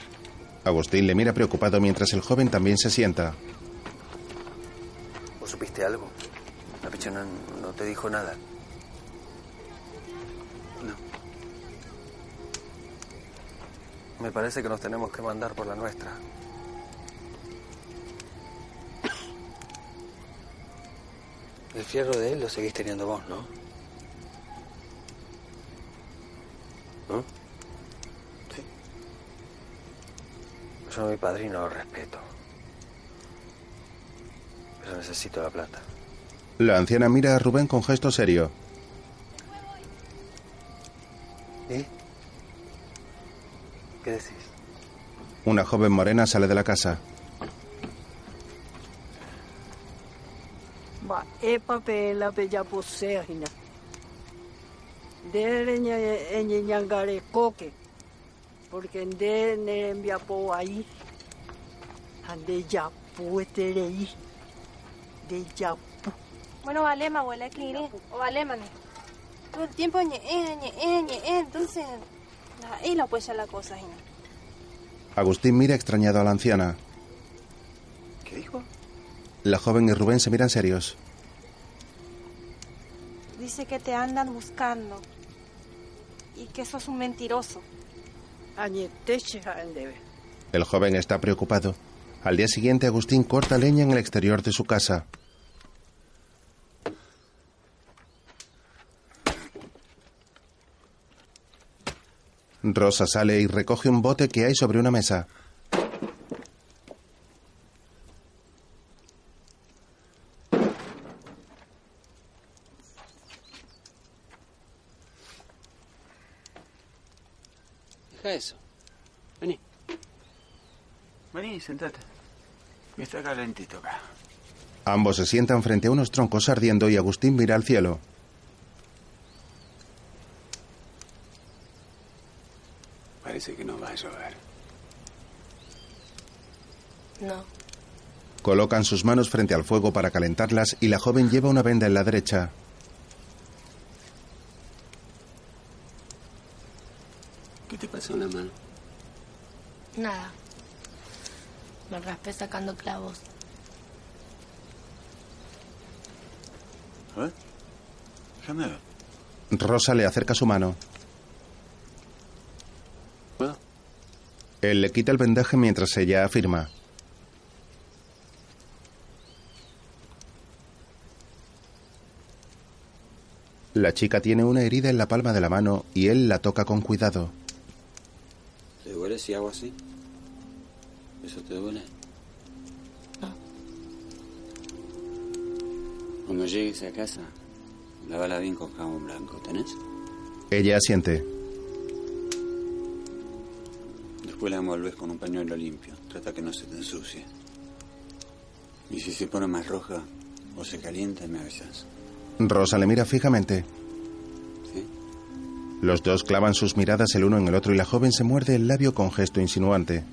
Agustín le mira preocupado mientras el joven también se sienta. ¿Vos supiste algo? La pichona no te dijo nada. No. Me parece que nos tenemos que mandar por la nuestra. El fierro de él lo seguís teniendo vos, ¿no? ¿No? Mi padrino lo respeto. Pero necesito la plata. La anciana mira a Rubén con gesto serio. ¿Y? ¿Qué decís? Una joven morena sale de la casa. Va, epa pe la ya posea nyangare koke. Porque de ne envia po ahí. Ande ya pueterei. De ya Bueno, valema, abuela, que iré. O valema, ne. Todo el tiempo ñe, eh, ñe, eh, ñe, eh. Entonces, ahí lo pues ya la cosa, hina. Agustín mira extrañado a la anciana. ¿Qué dijo? La joven y Rubén se miran serios. Dice que te andan buscando. Y que sos un mentiroso. El joven está preocupado. Al día siguiente, Agustín corta leña en el exterior de su casa. Rosa sale y recoge un bote que hay sobre una mesa. Sentate. Está calentito acá. Ambos se sientan frente a unos troncos ardiendo y Agustín mira al cielo. Parece que no va a llover. No. Colocan sus manos frente al fuego para calentarlas y la joven lleva una venda en la derecha. ¿Qué te pasó en la mano? Nada. Me raspé sacando clavos. A ver. Déjame ver. Rosa le acerca su mano. ¿Puedo? Él le quita el vendaje mientras ella afirma. La chica tiene una herida en la palma de la mano y él la toca con cuidado. ¿Te duele si hago así? ¿Eso te duele? No. Cuando llegues a casa, lávala bien con jabón blanco, ¿tenés? Ella asiente. Después la envolves con un pañuelo limpio. Trata que no se te ensucie. Y si se pone más roja o se calienta, me avisas. Rosa le mira fijamente. ¿Sí? Los dos clavan sus miradas el uno en el otro y la joven se muerde el labio con gesto insinuante.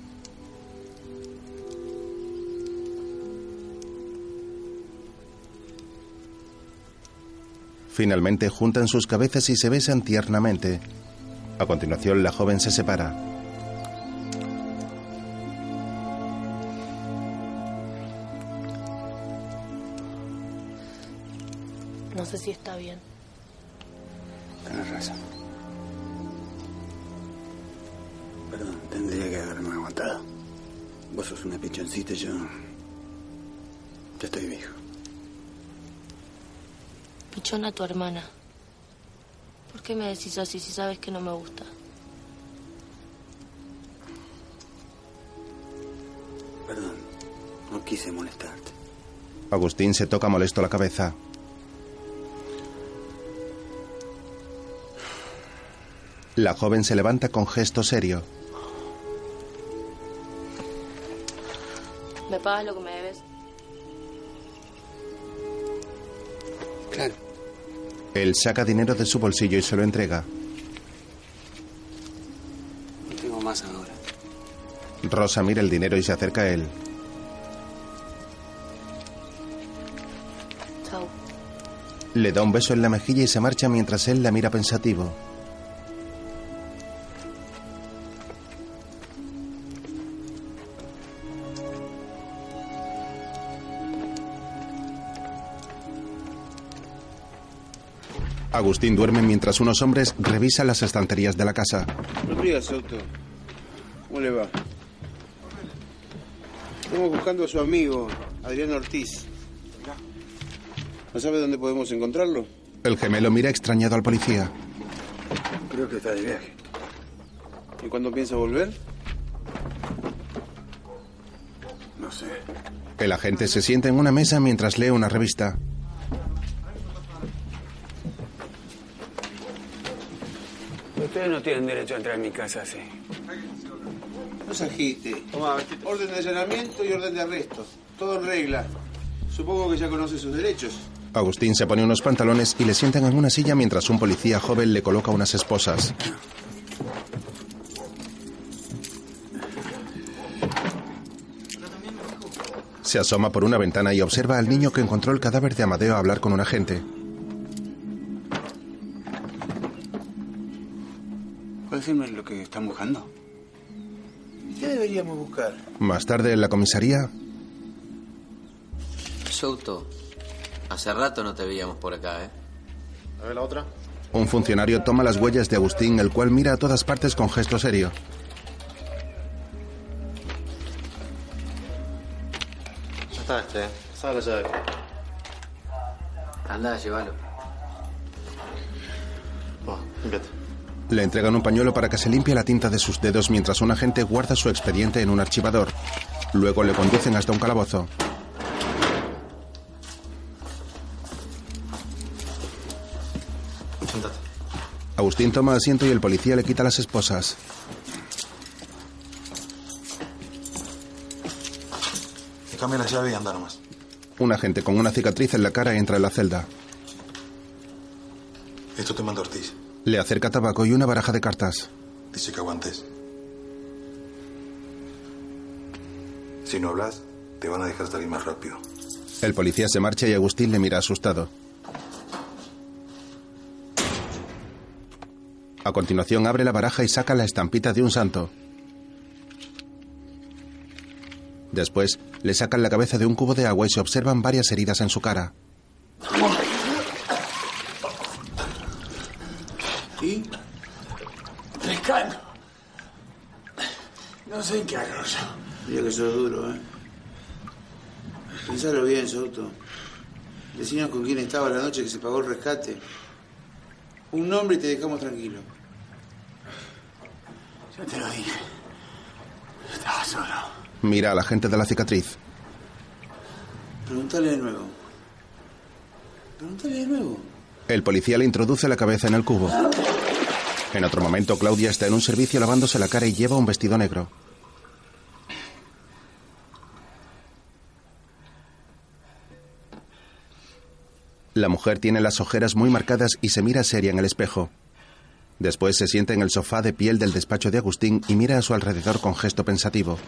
Finalmente juntan sus cabezas y se besan tiernamente. A continuación la joven se separa. No sé si está bien. Tienes razón. Perdón, tendría que haberme aguantado. Vos sos una pichoncita y yo... Ya estoy viejo. Tu hermana. ¿Por qué me decís así si sabes que no me gusta? Perdón, no quise molestarte. Agustín se toca molesto la cabeza. La joven se levanta con gesto serio. ¿Me pagas lo que me debes? Él saca dinero de su bolsillo y se lo entrega. No tengo más ahora. Rosa mira el dinero y se acerca a él. Chao. Le da un beso en la mejilla y se marcha mientras él la mira pensativo. Agustín duerme mientras unos hombres revisan las estanterías de la casa. Buenos días, Soto. ¿Cómo le va? Estamos buscando a su amigo, Adrián Ortiz. ¿No sabe dónde podemos encontrarlo? El gemelo mira extrañado al policía. Creo que está de viaje. ¿Y cuándo piensa volver? No sé. El agente se sienta en una mesa mientras lee una revista. Tienen derecho a entrar en mi casa así. No se agite. Orden de allanamiento y orden de arresto. Todo en regla. Supongo que ya conoce sus derechos. Agustín se pone unos pantalones y le sientan en una silla mientras un policía joven le coloca unas esposas. Se asoma por una ventana y observa al niño que encontró el cadáver de Amadeo hablar con un agente. Buscando? ¿Qué deberíamos buscar? Más tarde en la comisaría, Souto, hace rato no te veíamos por acá, ¿eh? A ver la otra. un funcionario toma las huellas de Agustín, el cual mira a todas partes con gesto serio. Ya está este, ¿eh? Saca la llave. Anda, llévalo. Va, límpiate. Le entregan un pañuelo para que se limpie la tinta de sus dedos mientras un agente guarda su expediente en un archivador. Luego le conducen hasta un calabozo. Agustín toma asiento y el policía le quita las esposas. Te cambia la llave y anda nomás. Un agente con una cicatriz en la cara entra en la celda. Esto te manda Ortiz. Le acerca tabaco y una baraja de cartas. Dice que aguantes. Si no hablas, te van a dejar salir más rápido. El policía se marcha y Agustín le mira asustado. A continuación abre la baraja y saca la estampita de un santo. Después le sacan la cabeza de un cubo de agua y se observan varias heridas en su cara. ¿Y? Pescando. No sé en qué arroyo. Mira que sos duro, ¿eh? Pensalo bien, Soto. Decinos con quién estaba la noche que se pagó el rescate. Un nombre y te dejamos tranquilo. Ya te lo dije. Estaba solo. Mira a la gente de la cicatriz. Pregúntale de nuevo. Pregúntale de nuevo. El policía le introduce la cabeza en el cubo. En otro momento, Claudia está en un servicio lavándose la cara y lleva un vestido negro. La mujer tiene las ojeras muy marcadas y se mira seria en el espejo. Después se sienta en el sofá de piel del despacho de Agustín y mira a su alrededor con gesto pensativo.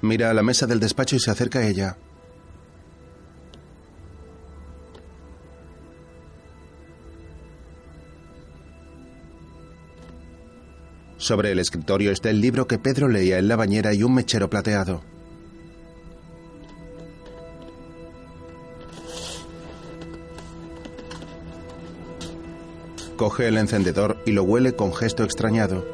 Mira a la mesa del despacho y se acerca a ella. Sobre el escritorio está el libro que Pedro leía en la bañera y un mechero plateado. Coge el encendedor y lo huele con gesto extrañado.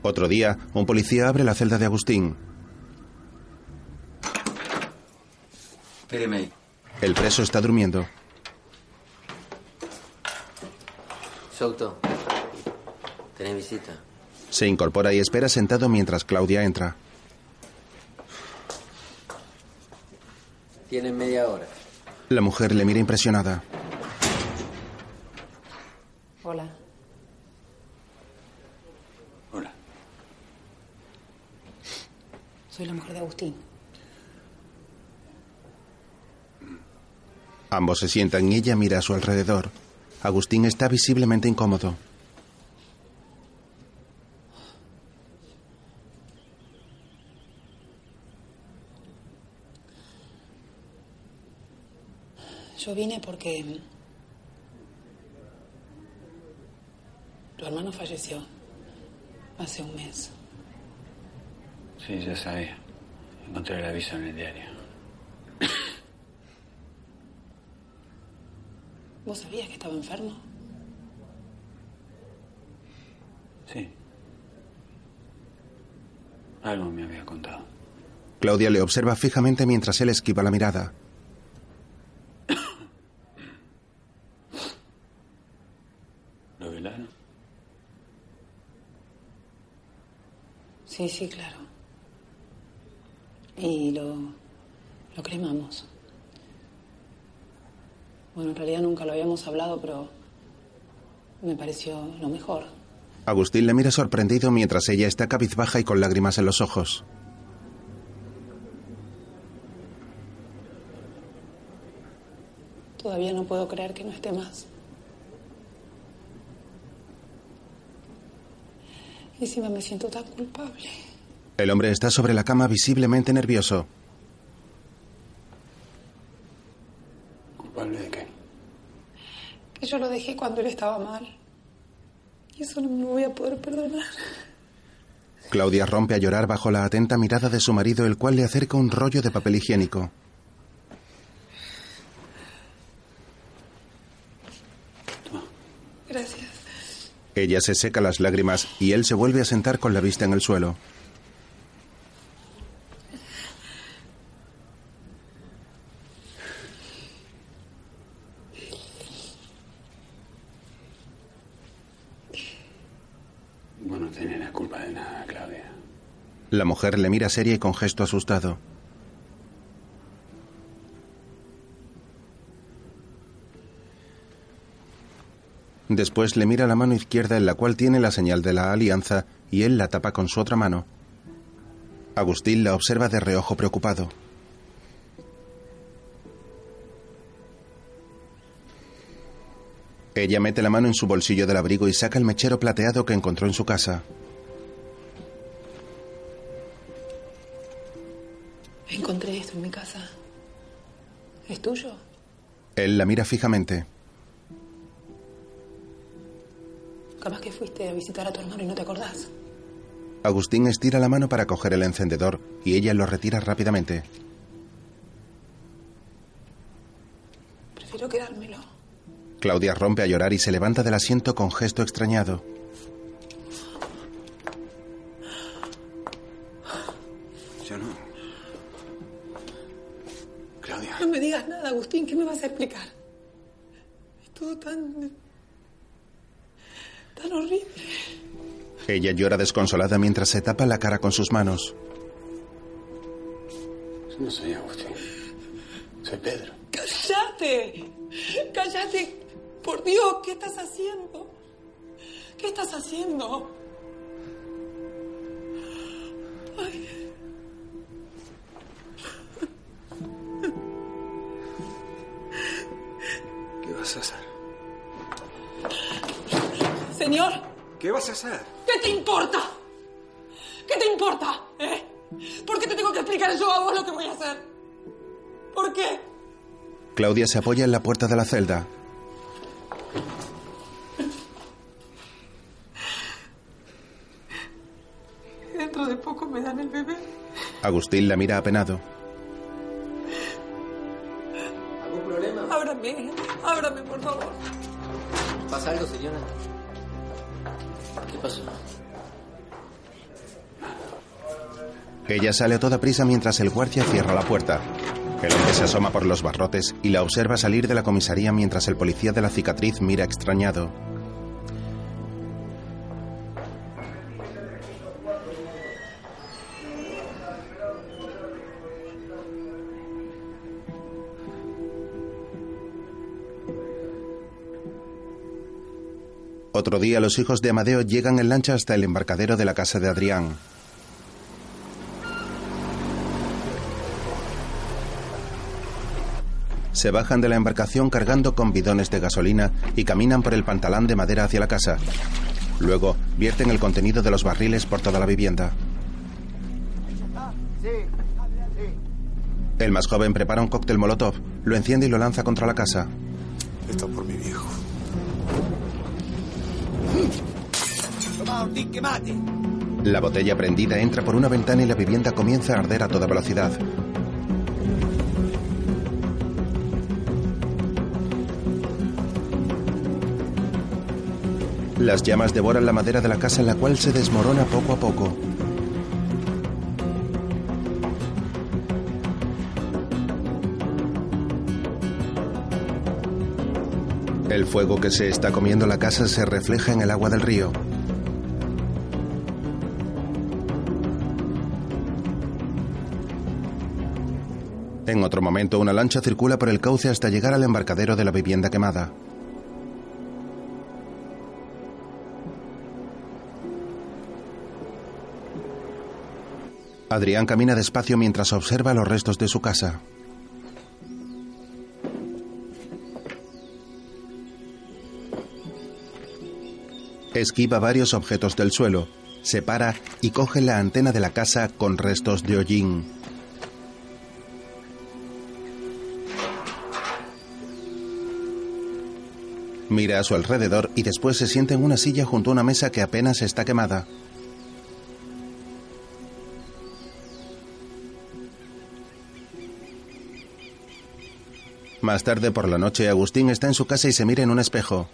Otro día, un policía abre la celda de Agustín. Espéreme ahí. El preso está durmiendo. Souto, tenés visita. Se incorpora y espera sentado mientras Claudia entra. Tienen media hora. La mujer le mira impresionada. Hola. Hola. Soy la mujer de Agustín. Ambos se sientan y ella mira a su alrededor. Agustín está visiblemente incómodo. Yo vine porque tu hermano falleció hace un mes. Sí, ya sabía. Encontré el aviso en el diario. ¿Vos sabías que estaba enfermo? Sí. Algo me había contado. Claudia le observa fijamente mientras él esquiva la mirada. ¿Lo velaron? Sí, sí, claro. Y lo, lo cremamos. Bueno, en realidad nunca lo pero me pareció lo mejor. Agustín le mira sorprendido mientras ella está cabizbaja y con lágrimas en los ojos. Todavía no puedo creer que no esté más. Y encima me siento tan culpable. El hombre está sobre la cama visiblemente nervioso. ¿Culpable de qué? Que yo lo dejé cuando él estaba mal. Y eso no me voy a poder perdonar. Claudia rompe a llorar bajo la atenta mirada de su marido, el cual le acerca un rollo de papel higiénico. Gracias. Ella se seca las lágrimas y él se vuelve a sentar con la vista en el suelo. Vos no tenés la culpa de nada, Claudia. La mujer le mira seria y con gesto asustado. Después le mira la mano izquierda en la cual tiene la señal de la alianza y él la tapa con su otra mano. Agustín la observa de reojo preocupado. Ella mete la mano en su bolsillo del abrigo y saca el mechero plateado que encontró en su casa. Encontré esto en mi casa. ¿Es tuyo? Él la mira fijamente. Capaz que fuiste a visitar a tu hermano y no te acordás. Agustín estira la mano para coger el encendedor y ella lo retira rápidamente. Prefiero quedármelo. Claudia rompe a llorar y se levanta del asiento con gesto extrañado. Me digas nada, Agustín. ¿Qué me vas a explicar? Es todo tan... tan horrible. Ella llora desconsolada mientras se tapa la cara con sus manos. No soy Agustín. Soy Pedro. ¡Cállate! ¡Cállate! Por Dios, ¿qué estás haciendo? ¿Qué estás haciendo? Ay. Vas a hacer? Señor, ¿Qué vas a hacer? ¿qué te importa? ¿Qué te importa? ¿Eh? ¿Por qué te tengo que explicar yo a vos lo que voy a hacer? ¿Por qué? Claudia se apoya en la puerta de la celda. Dentro de poco me dan el bebé. Agustín la mira apenado. Ábrame, por favor. ¿Pasa algo, señora? ¿Qué pasó? Ella sale a toda prisa mientras el guardia cierra la puerta. El hombre se asoma por los barrotes y la observa salir de la comisaría mientras el policía de la cicatriz mira extrañado. Otro día los hijos de Amadeo llegan en lancha hasta el embarcadero de la casa de Adrián. Se bajan de la embarcación cargando con bidones de gasolina y caminan por el pantalán de madera hacia la casa. Luego vierten el contenido de los barriles por toda la vivienda. El más joven prepara un cóctel molotov, lo enciende y lo lanza contra la casa. Esto por mi viejo. La botella prendida entra por una ventana y la vivienda comienza a arder a toda velocidad. Las llamas devoran la madera de la casa, la cual se desmorona poco a poco. El fuego que se está comiendo la casa se refleja en el agua del río. En otro momento, una lancha circula por el cauce hasta llegar al embarcadero de la vivienda quemada. Adrián camina despacio mientras observa los restos de su casa. Esquiva varios objetos del suelo, se para y coge la antena de la casa con restos de hollín. Mira a su alrededor y después se sienta en una silla junto a una mesa que apenas está quemada. Más tarde por la noche, Agustín está en su casa y se mira en un espejo.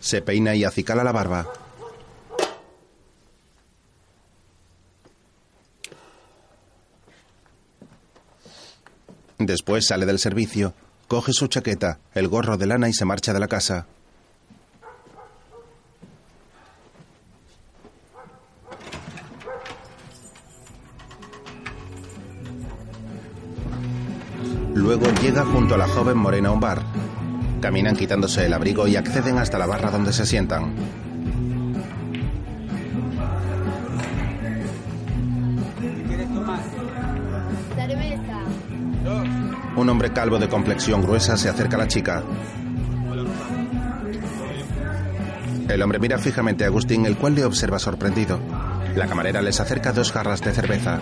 Se peina y acicala la barba. Después sale del servicio, coge su chaqueta, el gorro de lana y se marcha de la casa. Luego llega junto a la joven morena a un bar. Caminan quitándose el abrigo y acceden hasta la barra donde se sientan. Un hombre calvo de complexión gruesa se acerca a la chica. El hombre mira fijamente a Agustín, el cual le observa sorprendido. La camarera les acerca dos jarras de cerveza.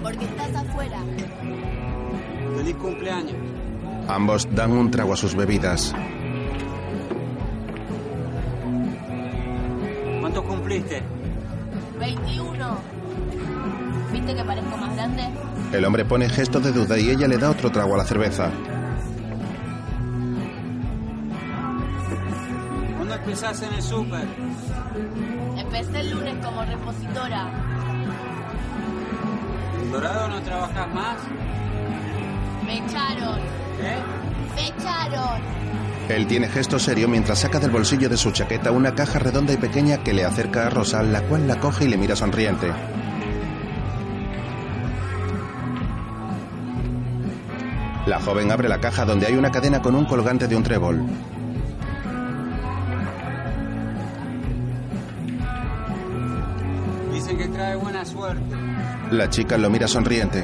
Porque estás afuera. Feliz cumpleaños. Ambos dan un trago a sus bebidas. El hombre pone gesto de duda y ella le da otro trago a la cerveza. ¿Cuándo empezás en el súper? Empecé el lunes como repositora. ¿En Dorado no trabajás más? Me echaron. ¿Eh? Me echaron. Él tiene gesto serio mientras saca del bolsillo de su chaqueta una caja redonda y pequeña que le acerca a Rosa, la cual la coge y le mira sonriente. La joven abre la caja donde hay una cadena con un colgante de un trébol. Dicen que trae buena suerte. La chica lo mira sonriente.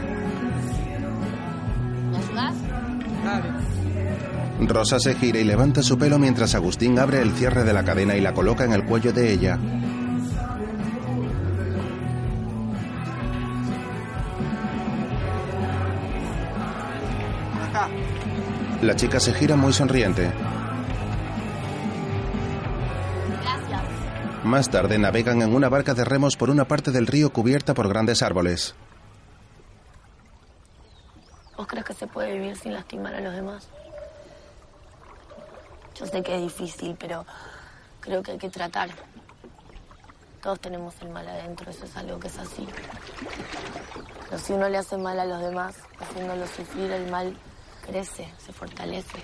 Rosa se gira y levanta su pelo mientras Agustín abre el cierre de la cadena y la coloca en el cuello de ella. La chica se gira muy sonriente. Gracias. Más tarde navegan en una barca de remos por una parte del río cubierta por grandes árboles. ¿Vos crees que se puede vivir sin lastimar a los demás? Yo sé que es difícil, pero creo que hay que tratar. Todos tenemos el mal adentro, eso es algo que es así. Pero si uno le hace mal a los demás, haciéndolo sufrir, el mal crece, se fortalece.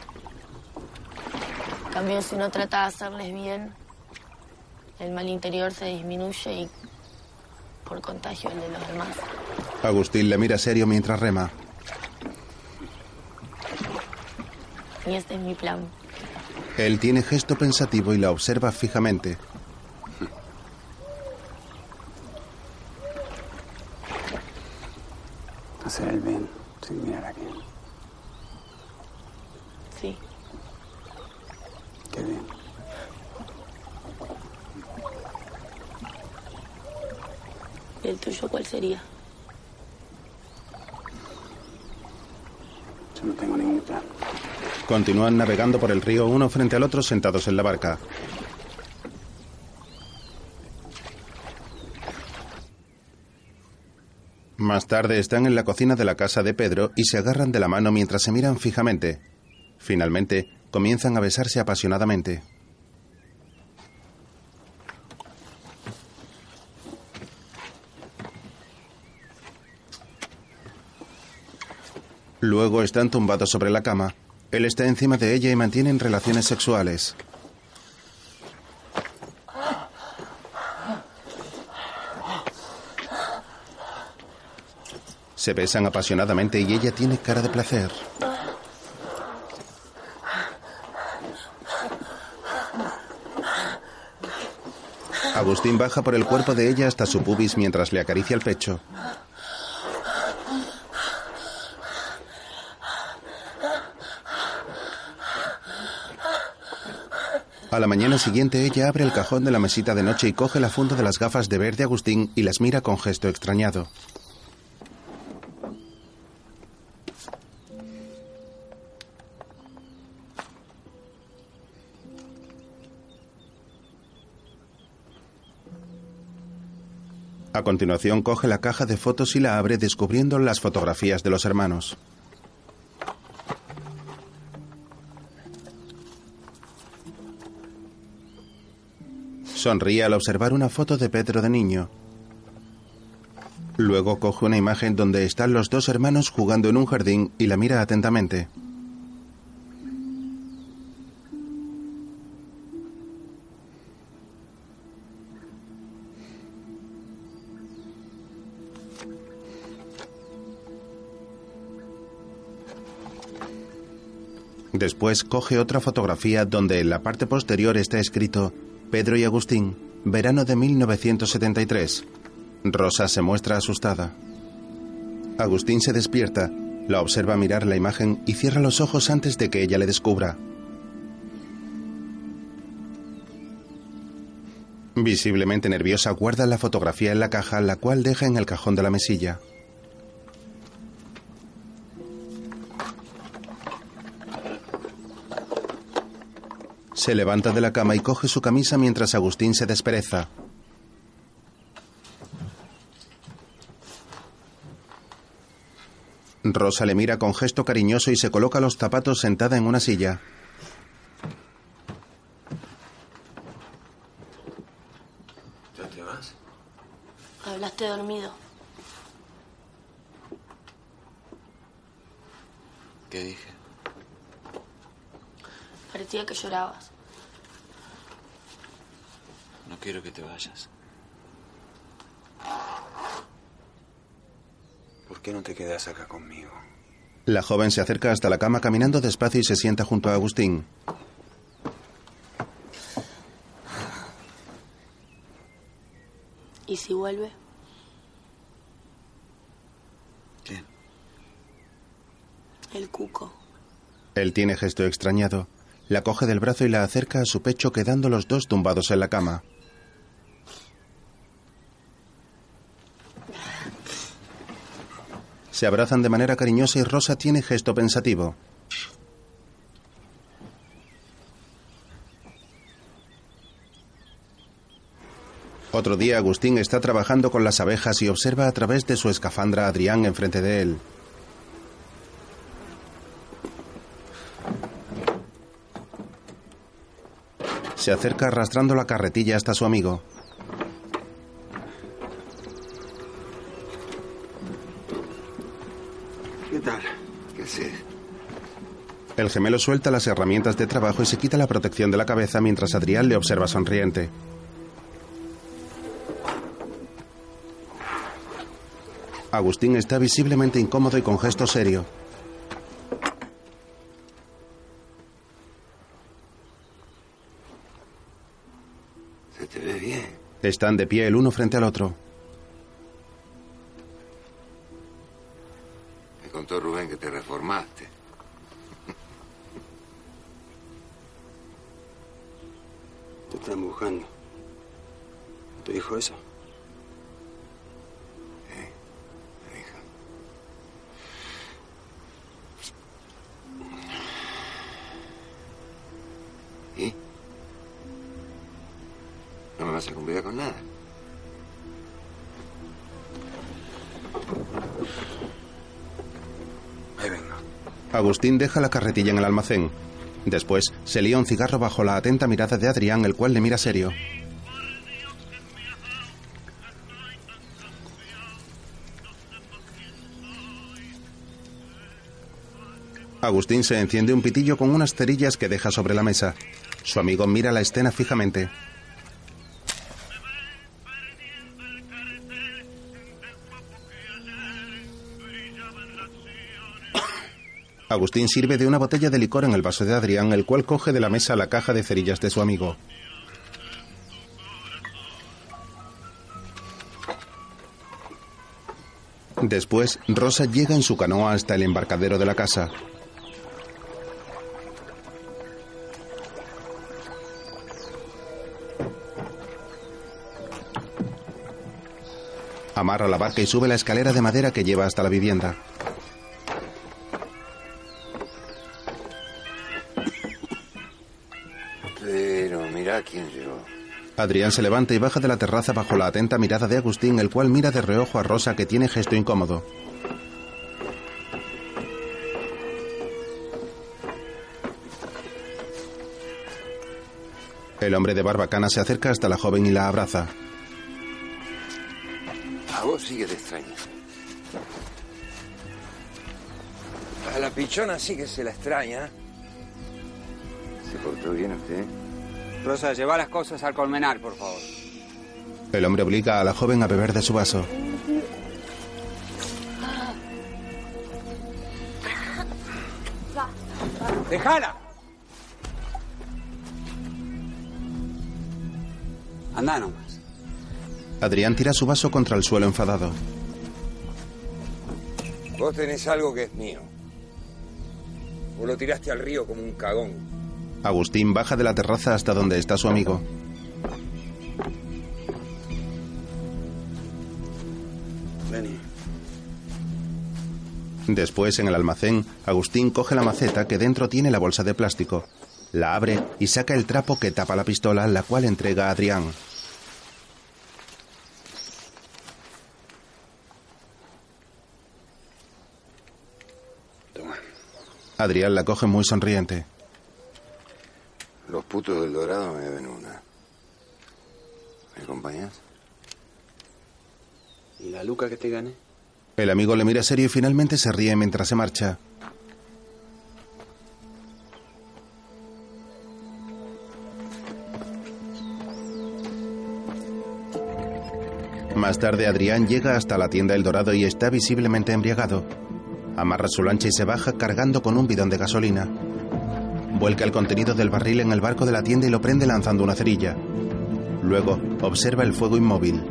En cambio, si uno trata de hacerles bien, el mal interior se disminuye y por contagio el de los demás. Agustín le mira serio mientras rema. Y este es mi plan. Él tiene gesto pensativo y la observa fijamente. Hacer el bien sin mirar a quién. Sí. Qué bien. ¿Y el tuyo cuál sería? Yo no tengo ningún plan. Continúan navegando por el río uno frente al otro sentados en la barca. Más tarde están en la cocina de la casa de Pedro y se agarran de la mano mientras se miran fijamente. Finalmente, Comienzan a besarse apasionadamente. Luego están tumbados sobre la cama. Él está encima de ella y mantienen relaciones sexuales. Se besan apasionadamente y ella tiene cara de placer. Agustín baja por el cuerpo de ella hasta su pubis mientras le acaricia el pecho. A la mañana siguiente ella abre el cajón de la mesita de noche y coge la funda de las gafas de ver de Agustín y las mira con gesto extrañado. A continuación coge la caja de fotos y la abre descubriendo las fotografías de los hermanos. Sonríe al observar una foto de Pedro de niño. Luego coge una imagen donde están los dos hermanos jugando en un jardín y la mira atentamente. Después coge otra fotografía donde en la parte posterior está escrito Pedro y Agustín, verano de 1973. Rosa se muestra asustada. Agustín se despierta, la observa mirar la imagen y cierra los ojos antes de que ella le descubra. Visiblemente nerviosa, guarda la fotografía en la caja, la cual deja en el cajón de la mesilla. Se levanta de la cama y coge su camisa mientras Agustín se despereza. Rosa le mira con gesto cariñoso y se coloca los zapatos sentada en una silla. ¿Ya te vas? Hablaste dormido. ¿Qué dije? Parecía que llorabas. No quiero que te vayas. ¿Por qué no te quedas acá conmigo? La joven se acerca hasta la cama caminando despacio y se sienta junto a Agustín. ¿Y si vuelve? ¿Quién? El cuco. Él tiene gesto extrañado. La coge del brazo y la acerca a su pecho quedando los dos tumbados en la cama. Se abrazan de manera cariñosa y Rosa tiene gesto pensativo. Otro día Agustín está trabajando con las abejas y observa a través de su escafandra a Adrián enfrente de él. Se acerca arrastrando la carretilla hasta su amigo. El gemelo suelta las herramientas de trabajo y se quita la protección de la cabeza mientras Adrián le observa sonriente. Agustín está visiblemente incómodo y con gesto serio. Se te ve bien. Están de pie el uno frente al otro. Deja la carretilla en el almacén. Después se lía un cigarro bajo la atenta mirada de Adrián, el cual le mira serio. Agustín se enciende un pitillo con unas cerillas que deja sobre la mesa. Su amigo mira la escena fijamente. Agustín sirve de una botella de licor en el vaso de Adrián, el cual coge de la mesa la caja de cerillas de su amigo. Después, Rosa llega en su canoa hasta el embarcadero de la casa. Amarra la barca y sube la escalera de madera que lleva hasta la vivienda. Adrián se levanta y baja de la terraza bajo la atenta mirada de Agustín, el cual mira de reojo a Rosa que tiene gesto incómodo. El hombre de barbacana se acerca hasta la joven y la abraza. A vos sigue de extraña. A la pichona sí que se la extraña. ¿Se portó bien usted? Rosa, lleva las cosas al colmenar, por favor. El hombre obliga a la joven a beber de su vaso. ¡Déjala! Anda nomás. Adrián tira su vaso contra el suelo enfadado. Vos tenés algo que es mío. Vos lo tiraste al río como un cagón. Agustín baja de la terraza hasta donde está su amigo. Después, en el almacén, Agustín coge la maceta que dentro tiene la bolsa de plástico. La abre y saca el trapo que tapa la pistola, la cual entrega a Adrián. Toma. Adrián la coge muy sonriente. Los putos del Dorado me deben una. ¿Me acompañas? ¿Y la luca que te gané? El amigo le mira serio y finalmente se ríe mientras se marcha. Más tarde Adrián llega hasta la tienda El Dorado y está visiblemente embriagado. Amarra su lancha y se baja cargando con un bidón de gasolina. Vuelca el contenido del barril en el barco de la tienda y lo prende lanzando una cerilla. Luego observa el fuego inmóvil.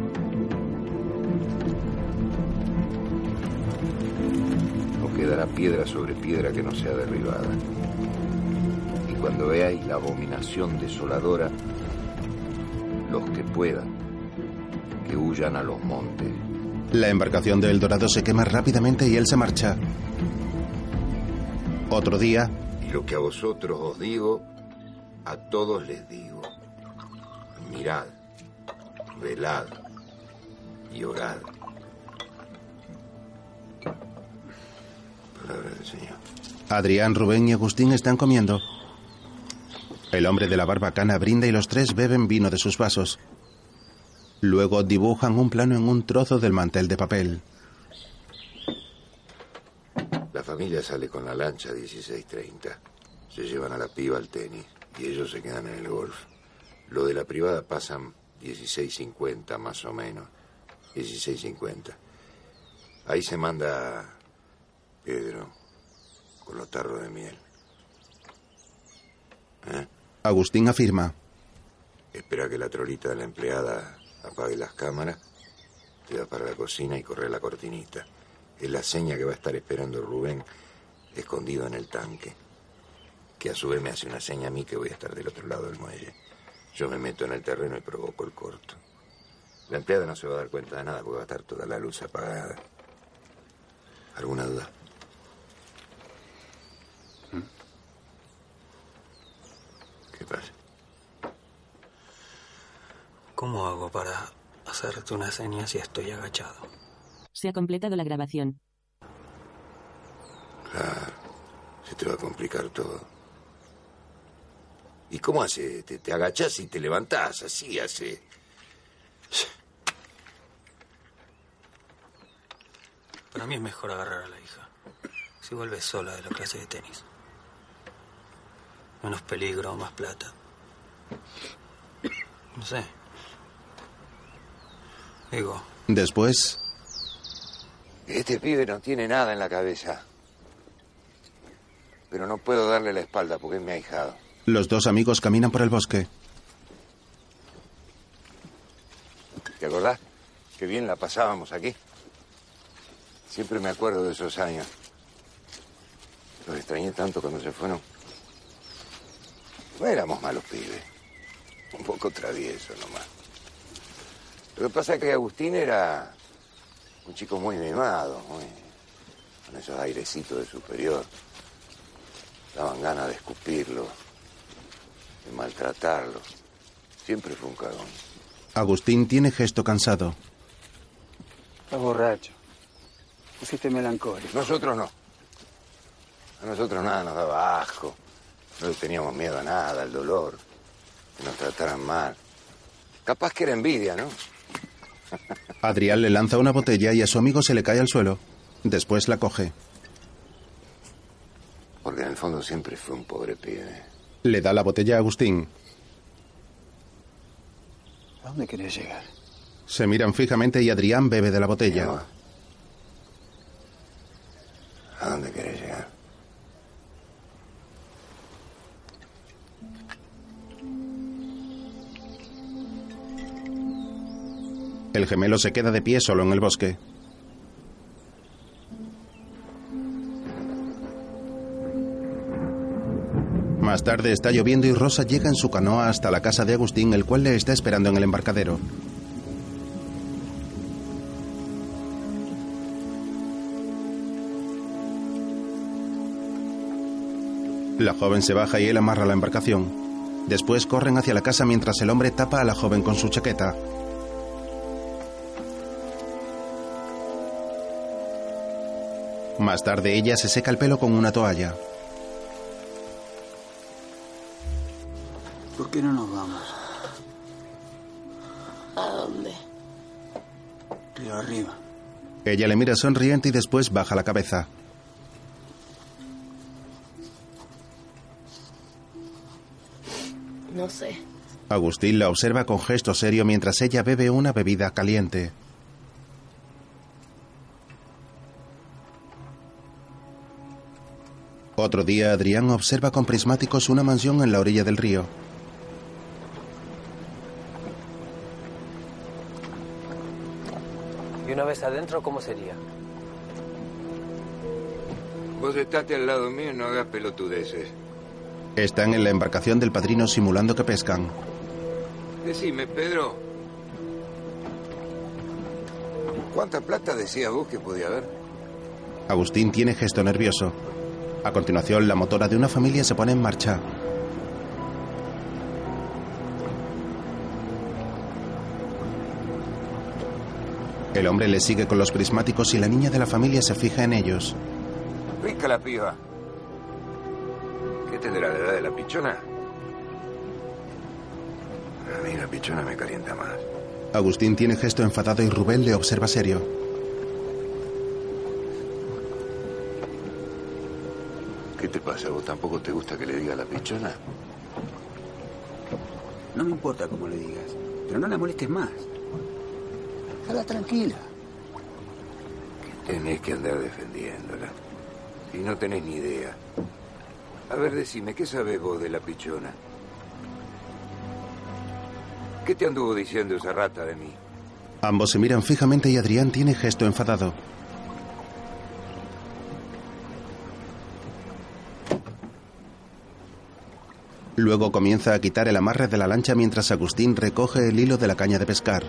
No quedará piedra sobre piedra que no sea derribada. Y cuando veáis la abominación desoladora, los que puedan, que huyan a los montes. La embarcación de El Dorado se quema rápidamente y él se marcha. Otro día, Lo que a vosotros os digo, a todos les digo. Mirad, velad y orad. Palabra del Señor. Adrián, Rubén y Agustín están comiendo. El hombre de la barbacana brinda y los tres beben vino de sus vasos. Luego dibujan un plano en un trozo del mantel de papel. La familia sale con la lancha a 16.30. Se llevan a la piba al tenis y ellos se quedan en el golf. Lo de la privada pasan 16.50 más o menos. 16.50. Ahí se manda Pedro con los tarros de miel. ¿Eh? Agustín afirma. Espera que la trolita de la empleada apague las cámaras, te va para la cocina y corre la cortinita. Es la seña que va a estar esperando Rubén escondido en el tanque. Que a su vez me hace una seña a mí que voy a estar del otro lado del muelle. Yo me meto en el terreno y provoco el corto. La empleada no se va a dar cuenta de nada porque va a estar toda la luz apagada. ¿Alguna duda? ¿Mm? ¿Qué pasa? ¿Cómo hago para hacerte una seña si estoy agachado? Se ha completado la grabación. Claro, se te va a complicar todo. ¿Y cómo hace? Te, te agachás y te levantás, así hace. Para mí es mejor agarrar a la hija. Si vuelve sola de la clase de tenis. Menos peligro, más plata. No sé. Digo, Después, Este pibe no tiene nada en la cabeza. pero no puedo darle la espalda porque es mi ahijado. Los dos amigos caminan por el bosque. ¿Te acordás? Qué bien la pasábamos aquí. Siempre me acuerdo de esos años. Los extrañé tanto cuando se fueron. No éramos malos pibes. Un poco travieso nomás. Lo que pasa es que Agustín era un chico muy mimado, muy, con esos airecitos de superior. Daban ganas de escupirlo, de maltratarlo. Siempre fue un cagón. Agustín tiene gesto cansado. Estás borracho. Pusiste melancólico. Nosotros no. A nosotros nada nos daba asco. No le teníamos miedo a nada, al dolor. Que nos trataran mal. Capaz que era envidia, ¿no? Adrián le lanza una botella y a su amigo se le cae al suelo. Después la coge. Porque en el fondo siempre fue un pobre pibe. Le da la botella a Agustín. ¿A dónde querés llegar? Se miran fijamente y Adrián bebe de la botella. ¿A dónde querés llegar? El gemelo se queda de pie solo en el bosque. Más tarde está lloviendo y Rosa llega en su canoa hasta la casa de Agustín, el cual le está esperando en el embarcadero. La joven se baja y él amarra la embarcación. Después corren hacia la casa mientras el hombre tapa a la joven con su chaqueta. Más tarde ella se seca el pelo con una toalla. ¿Por qué no nos vamos? ¿A dónde? Río arriba. Ella le mira sonriente y después baja la cabeza. No sé. Agustín la observa con gesto serio mientras ella bebe una bebida caliente. Otro día, Adrián observa con prismáticos una mansión en la orilla del río. ¿Y una vez adentro, cómo sería? Vos estate al lado mío y no hagas pelotudeces. Están en la embarcación del padrino simulando que pescan. Decime, Pedro. ¿Cuánta plata decías vos que podía haber? Agustín tiene gesto nervioso. A continuación, la motora de una familia se pone en marcha. El hombre le sigue con los prismáticos y la niña de la familia se fija en ellos. Rica la piba. ¿Qué tendrá la edad de la pichona? A mí la pichona me calienta más. Agustín tiene gesto enfadado y Rubén le observa serio. ¿Qué te pasa? ¿Vos tampoco te gusta que le diga la pichona? No me importa cómo le digas, pero no la molestes más. Déjala tranquila. Tenés que andar defendiéndola. Y no tenés ni idea. A ver, decime, ¿qué sabés vos de la pichona? ¿Qué te anduvo diciendo esa rata de mí? Ambos se miran fijamente y Adrián tiene gesto enfadado. Luego comienza a quitar el amarre de la lancha mientras Agustín recoge el hilo de la caña de pescar.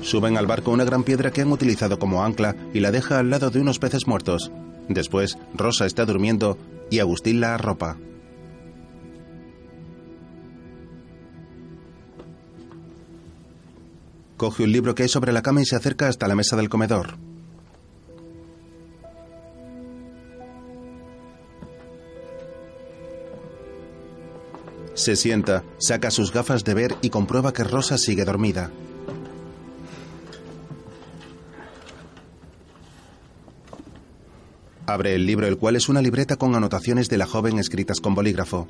Suben al barco una gran piedra que han utilizado como ancla y la deja al lado de unos peces muertos. Después, Rosa está durmiendo y Agustín la arropa. Coge un libro que hay sobre la cama y se acerca hasta la mesa del comedor. Se sienta, saca sus gafas de ver y comprueba que Rosa sigue dormida. Abre el libro, el cual es una libreta con anotaciones de la joven escritas con bolígrafo.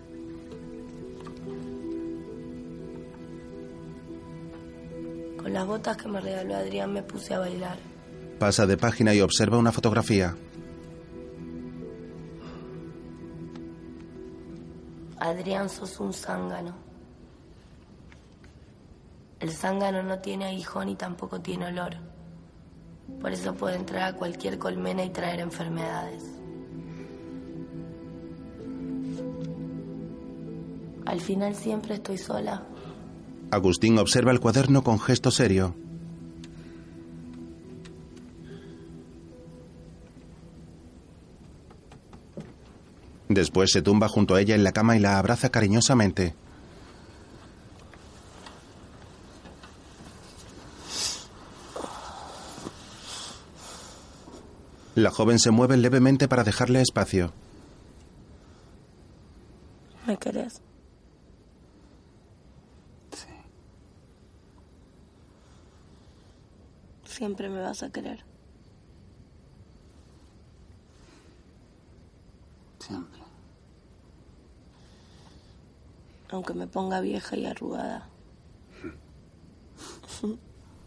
Me regaló Adrián me puse a bailar. Pasa de página y observa una fotografía. Adrián, sos un zángano. El zángano no tiene aguijón y tampoco tiene olor. Por eso puede entrar a cualquier colmena y traer enfermedades. Al final siempre estoy sola. Agustín observa el cuaderno con gesto serio. Después se tumba junto a ella en la cama y la abraza cariñosamente. La joven se mueve levemente para dejarle espacio. ¿Me querés? Siempre me vas a querer. Siempre. Aunque me ponga vieja y arrugada.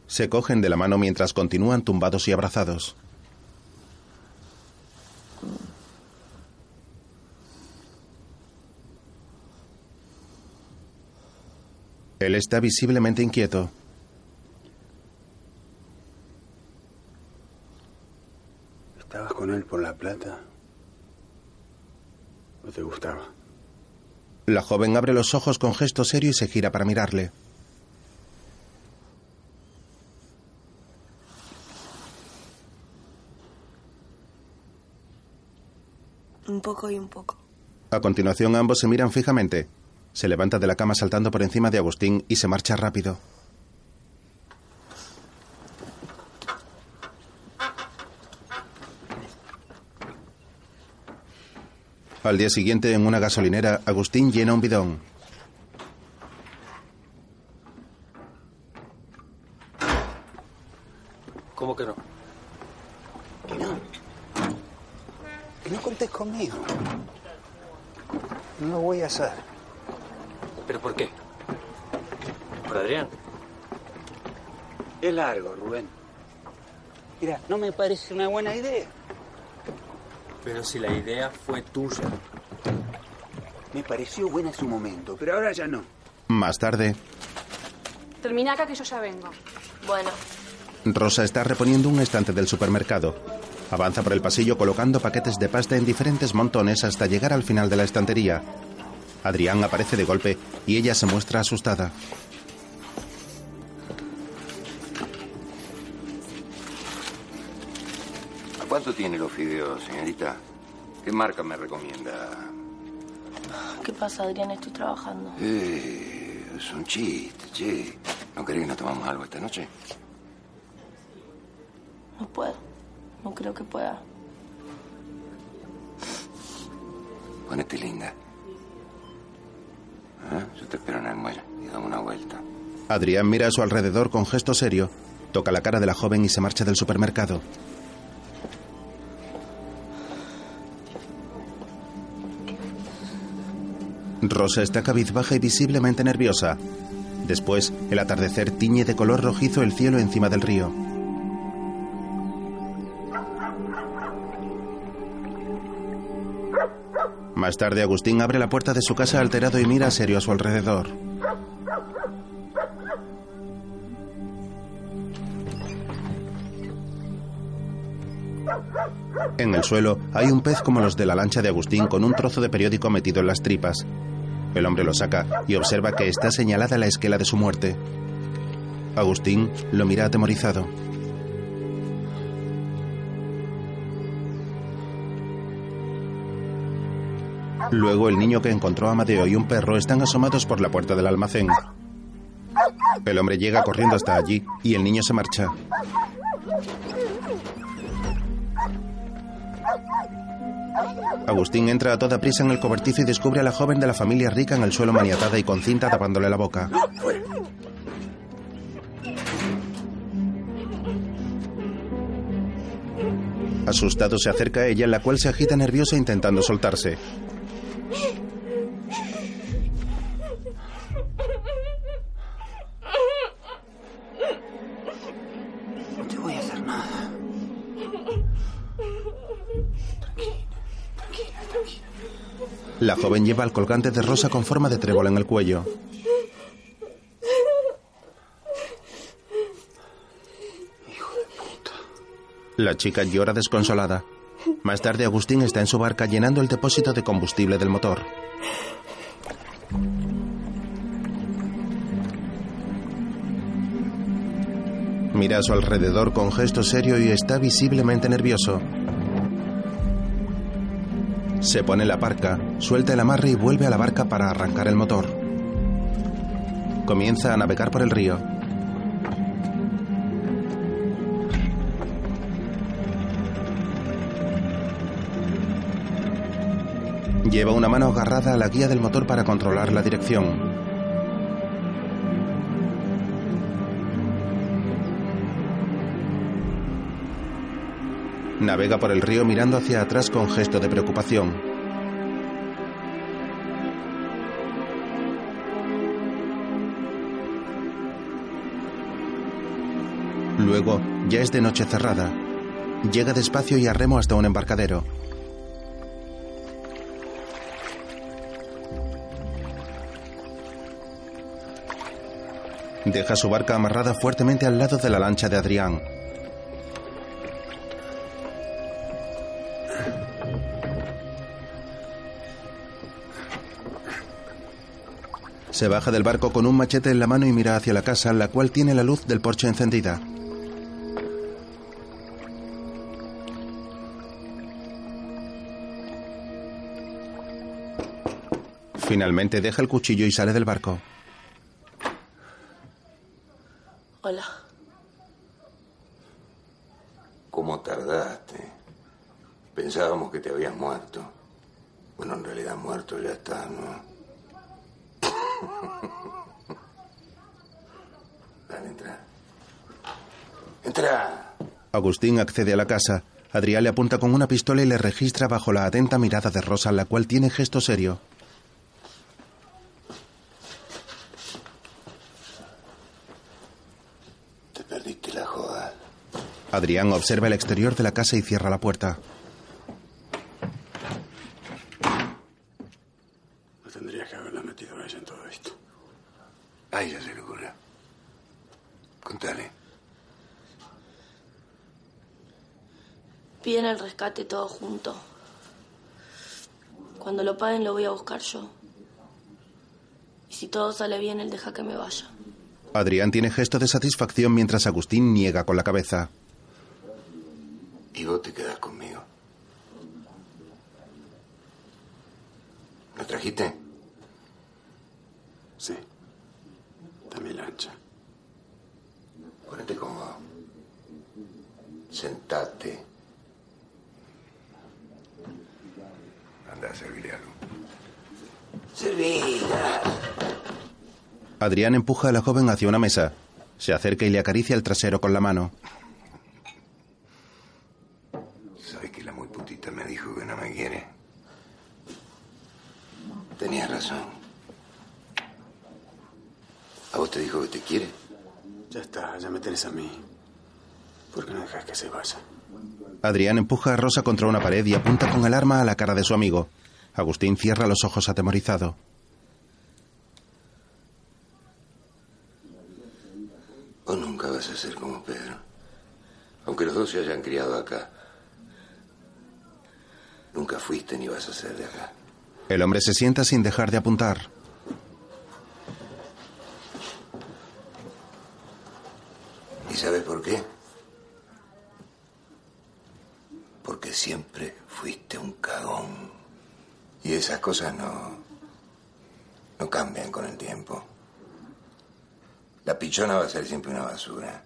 Se cogen de la mano mientras continúan tumbados y abrazados. Él está visiblemente inquieto. ¿Estabas con él por la plata? ¿O te gustaba? La joven abre los ojos con gesto serio y se gira para mirarle. Un poco y un poco. A continuación ambos se miran fijamente. Se levanta de la cama saltando por encima de Agustín y se marcha rápido. Al día siguiente, en una gasolinera, Agustín llena un bidón. ¿Cómo que no? Que no. Que no contés conmigo. No lo voy a hacer. ¿Pero por qué? ¿Por Adrián? Es largo, Rubén. Mira, no me parece una buena idea. Pero si la idea fue tuya. Me pareció buena en su momento, pero ahora ya no. Más tarde, Termina acá que yo ya vengo. Bueno, Rosa está reponiendo un estante del supermercado. Avanza por el pasillo colocando paquetes de pasta en diferentes montones hasta llegar al final de la estantería. Adrián aparece de golpe y ella se muestra asustada. Cuánto tiene los fideos, señorita? ¿Qué marca me recomienda? ¿qué pasa, Adrián? Estoy trabajando. Eh, es un chiste, che. ¿No querés que nos tomamos algo esta noche? No puedo. No creo que pueda. Ponete linda. ¿Eh? Yo te espero en el muelle y dame una vuelta. Adrián mira a su alrededor con gesto serio, toca la cara de la joven y se marcha del supermercado. Rosa está cabizbaja y visiblemente nerviosa. Después, el atardecer tiñe de color rojizo el cielo encima del río. Más tarde, Agustín abre la puerta de su casa alterado y mira serio a su alrededor. En el suelo hay un pez como los de la lancha de Agustín con un trozo de periódico metido en las tripas. El hombre lo saca y observa que está señalada la esquela de su muerte. Agustín lo mira atemorizado. Luego el niño que encontró a Amadeo y un perro están asomados por la puerta del almacén. El hombre llega corriendo hasta allí y el niño se marcha. Agustín entra a toda prisa en el cobertizo y descubre a la joven de la familia rica en el suelo maniatada y con cinta tapándole la boca. Asustado se acerca a ella, la cual se agita nerviosa intentando soltarse. La joven lleva el colgante de rosa con forma de trébol en el cuello. La chica llora desconsolada. Más tarde Agustín está en su barca llenando el depósito de combustible del motor. Mira a su alrededor con gesto serio y está visiblemente nervioso. Se pone la parca, suelta el amarre y vuelve a la barca para arrancar el motor. Comienza a navegar por el río. Lleva una mano agarrada a la guía del motor para controlar la dirección. Navega por el río mirando hacia atrás con gesto de preocupación. Luego, ya es de noche cerrada. Llega despacio y a remo hasta un embarcadero. Deja su barca amarrada fuertemente al lado de la lancha de Adrián. Se baja del barco con un machete en la mano y mira hacia la casa, la cual tiene la luz del porche encendida. Finalmente deja el cuchillo y sale del barco. Hola. ¿Cómo tardaste? Pensábamos que te habías muerto. Bueno, en realidad muerto ya está, ¿no? Dale, entra. Entra. Agustín accede a la casa. Adrián le apunta con una pistola y le registra bajo la atenta mirada de Rosa, la cual tiene gesto serio. Te perdiste la joda. Adrián observa el exterior de la casa y cierra la puerta. No tendrías que haberla metido a ella en todo esto. A ella se le ocurrió. Contale. Piden el rescate todo junto. Cuando lo paguen lo voy a buscar yo. Y si todo sale bien, él deja que me vaya. Adrián tiene gesto de satisfacción mientras Agustín niega con la cabeza. Y vos te quedás conmigo. ¿Lo trajiste? Sí. Dame la ancha. Ponete cómodo. Sentate. Anda a servirle algo. Servila. Adrián empuja a la joven hacia una mesa. Se acerca y le acaricia el trasero con la mano. Sabes que la muy putita me dijo que no me quiere. Tenías razón. ¿A vos te dijo que te quiere? Ya a mí. ¿Por qué no dejas que se vaya? Adrián empuja a Rosa contra una pared y apunta con el arma a la cara de su amigo. Agustín cierra los ojos atemorizado. Vos nunca vas a ser como Pedro. Aunque los dos se hayan criado acá. Nunca fuiste ni vas a ser de acá. El hombre se sienta sin dejar de apuntar. ¿Y sabes por qué? Porque siempre fuiste un cagón. Y esas cosas no. no cambian con el tiempo. La pichona va a ser siempre una basura.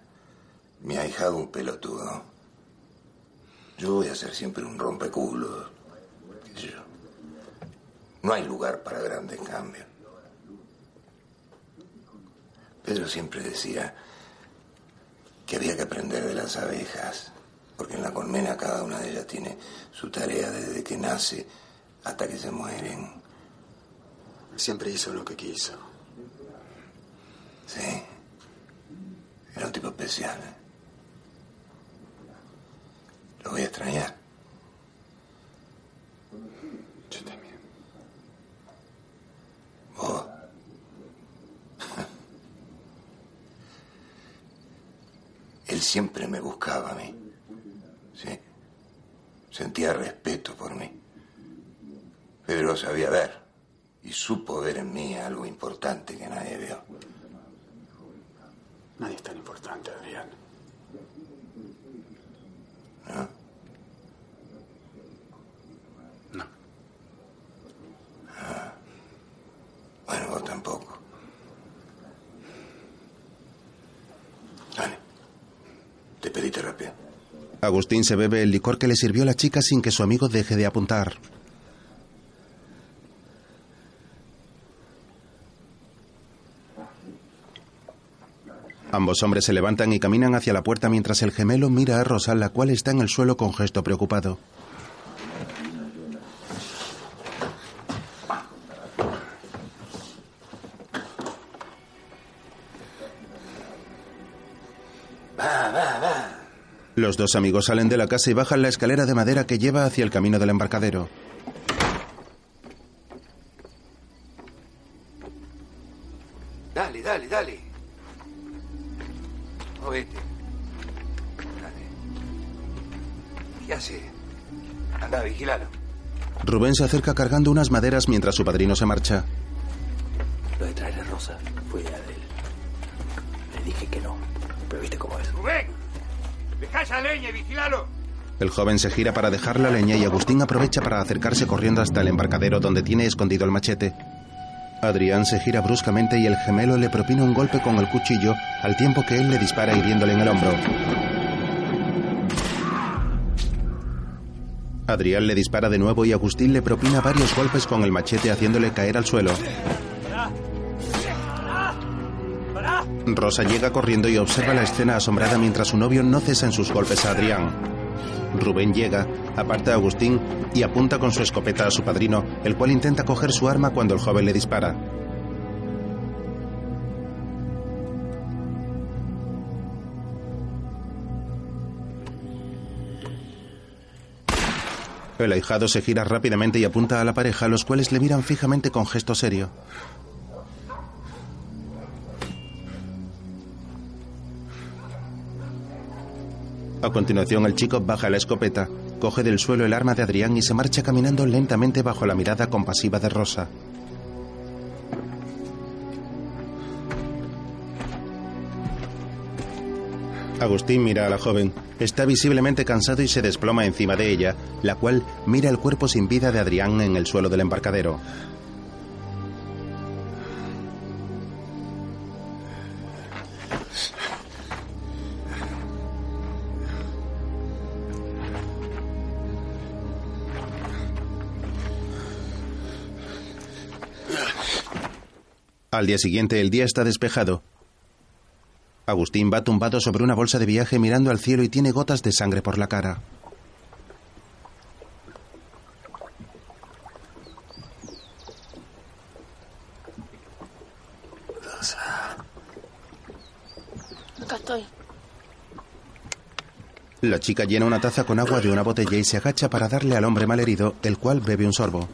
Mi ahijado un pelotudo. Yo voy a ser siempre un rompeculos. No hay lugar para grandes cambios. Pedro siempre decía que había que aprender de las abejas, porque en la colmena cada una de ellas tiene su tarea desde que nace hasta que se mueren. Siempre hizo lo que quiso. Sí. Era un tipo especial. ¿eh? Lo voy a extrañar. Yo también. Él siempre me buscaba a mí. Sí. Sentía respeto por mí. Pero sabía ver. Y supo ver en mí algo importante que nadie vio. Nadie es tan importante, Adrián. ¿No? No. Ah. Bueno, vos tampoco. Te pediste rápido. Agustín se bebe el licor que le sirvió la chica sin que su amigo deje de apuntar. Ambos hombres se levantan y caminan hacia la puerta mientras el gemelo mira a Rosa, la cual está en el suelo con gesto preocupado. Los dos amigos salen de la casa y bajan la escalera de madera que lleva hacia el camino del embarcadero. Dale, dale, dale. Movete. Dale. ¿Qué hace? Anda, vigilalo. Rubén se acerca cargando unas maderas mientras su padrino se marcha. El joven se gira para dejar la leña y Agustín aprovecha para acercarse corriendo hasta el embarcadero donde tiene escondido el machete. Adrián se gira bruscamente y el gemelo le propina un golpe con el cuchillo al tiempo que él le dispara hiriéndole en el hombro. Adrián le dispara de nuevo y Agustín le propina varios golpes con el machete haciéndole caer al suelo. Rosa llega corriendo y observa la escena asombrada mientras su novio no cesa en sus golpes a Adrián. Rubén llega, aparta a Agustín y apunta con su escopeta a su padrino, el cual intenta coger su arma cuando el joven le dispara. El ahijado se gira rápidamente y apunta a la pareja, los cuales le miran fijamente con gesto serio. A continuación, el chico baja la escopeta, coge del suelo el arma de Adrián y se marcha caminando lentamente bajo la mirada compasiva de Rosa. Agustín mira a la joven. Está visiblemente cansado y se desploma encima de ella, la cual mira el cuerpo sin vida de Adrián en el suelo del embarcadero. Al día siguiente el día está despejado. Agustín va tumbado sobre una bolsa de viaje mirando al cielo y tiene gotas de sangre por la cara. Acá estoy. La chica llena una taza con agua de una botella y se agacha para darle al hombre malherido, el cual bebe un sorbo.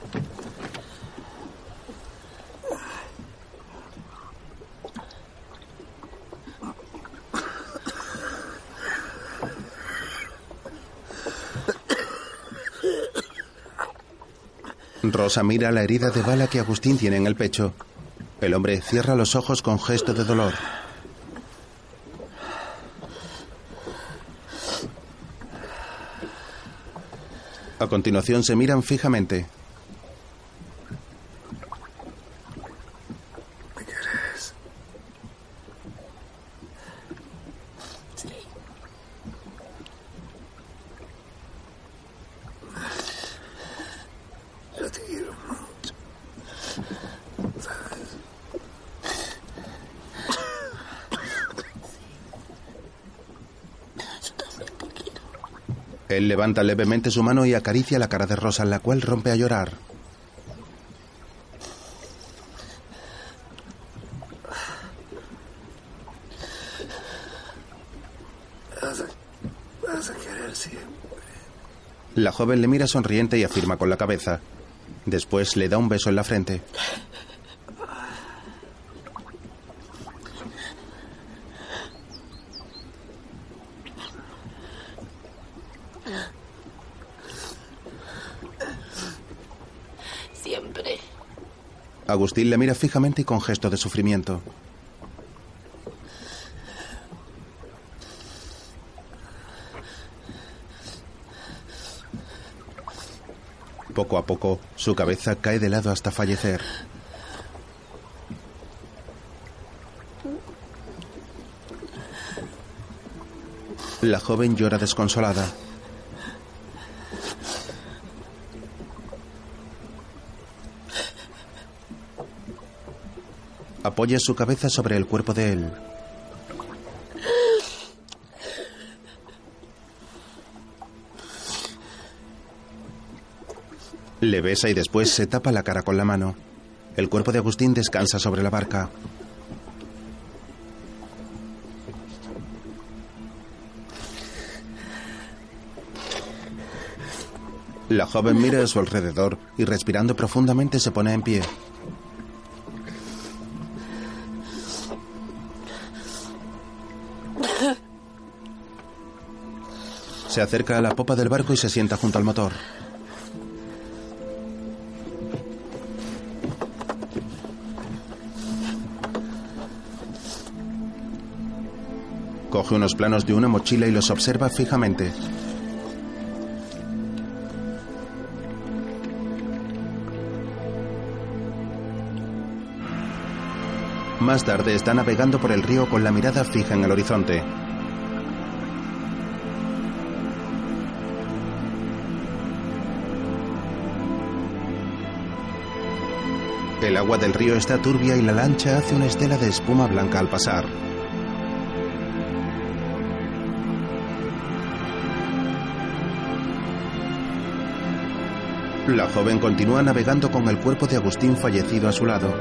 Rosa mira la herida de bala que Agustín tiene en el pecho. El hombre cierra los ojos con gesto de dolor. A continuación se miran fijamente. ¿Me querés? Sí. Yo te quiero mucho. ¿Sabes? Él levanta levemente su mano y acaricia la cara de Rosa, la cual rompe a llorar. Vas a, vas a querer siempre. La joven le mira sonriente y afirma con la cabeza. Después le da un beso en la frente. Agustín le mira fijamente y con gesto de sufrimiento. Poco a poco, su cabeza cae de lado hasta fallecer. La joven llora desconsolada. Apoya su cabeza sobre el cuerpo de él. Le besa y después se tapa la cara con la mano. El cuerpo de Agustín descansa sobre la barca. La joven mira a su alrededor y respirando profundamente se pone en pie. Se acerca a la popa del barco y se sienta junto al motor. Coge unos planos de una mochila y los observa fijamente. Más tarde está navegando por el río con la mirada fija en el horizonte. El agua del río está turbia y la lancha hace una estela de espuma blanca al pasar. La joven continúa navegando con el cuerpo de Agustín fallecido a su lado.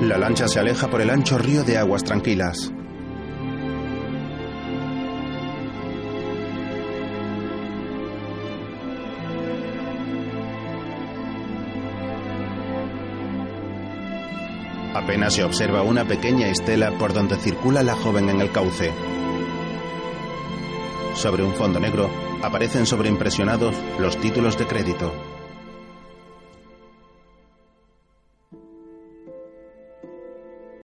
La lancha se aleja por el ancho río de aguas tranquilas. Se observa una pequeña estela por donde circula la joven en el cauce. Sobre un fondo negro aparecen sobreimpresionados los títulos de crédito.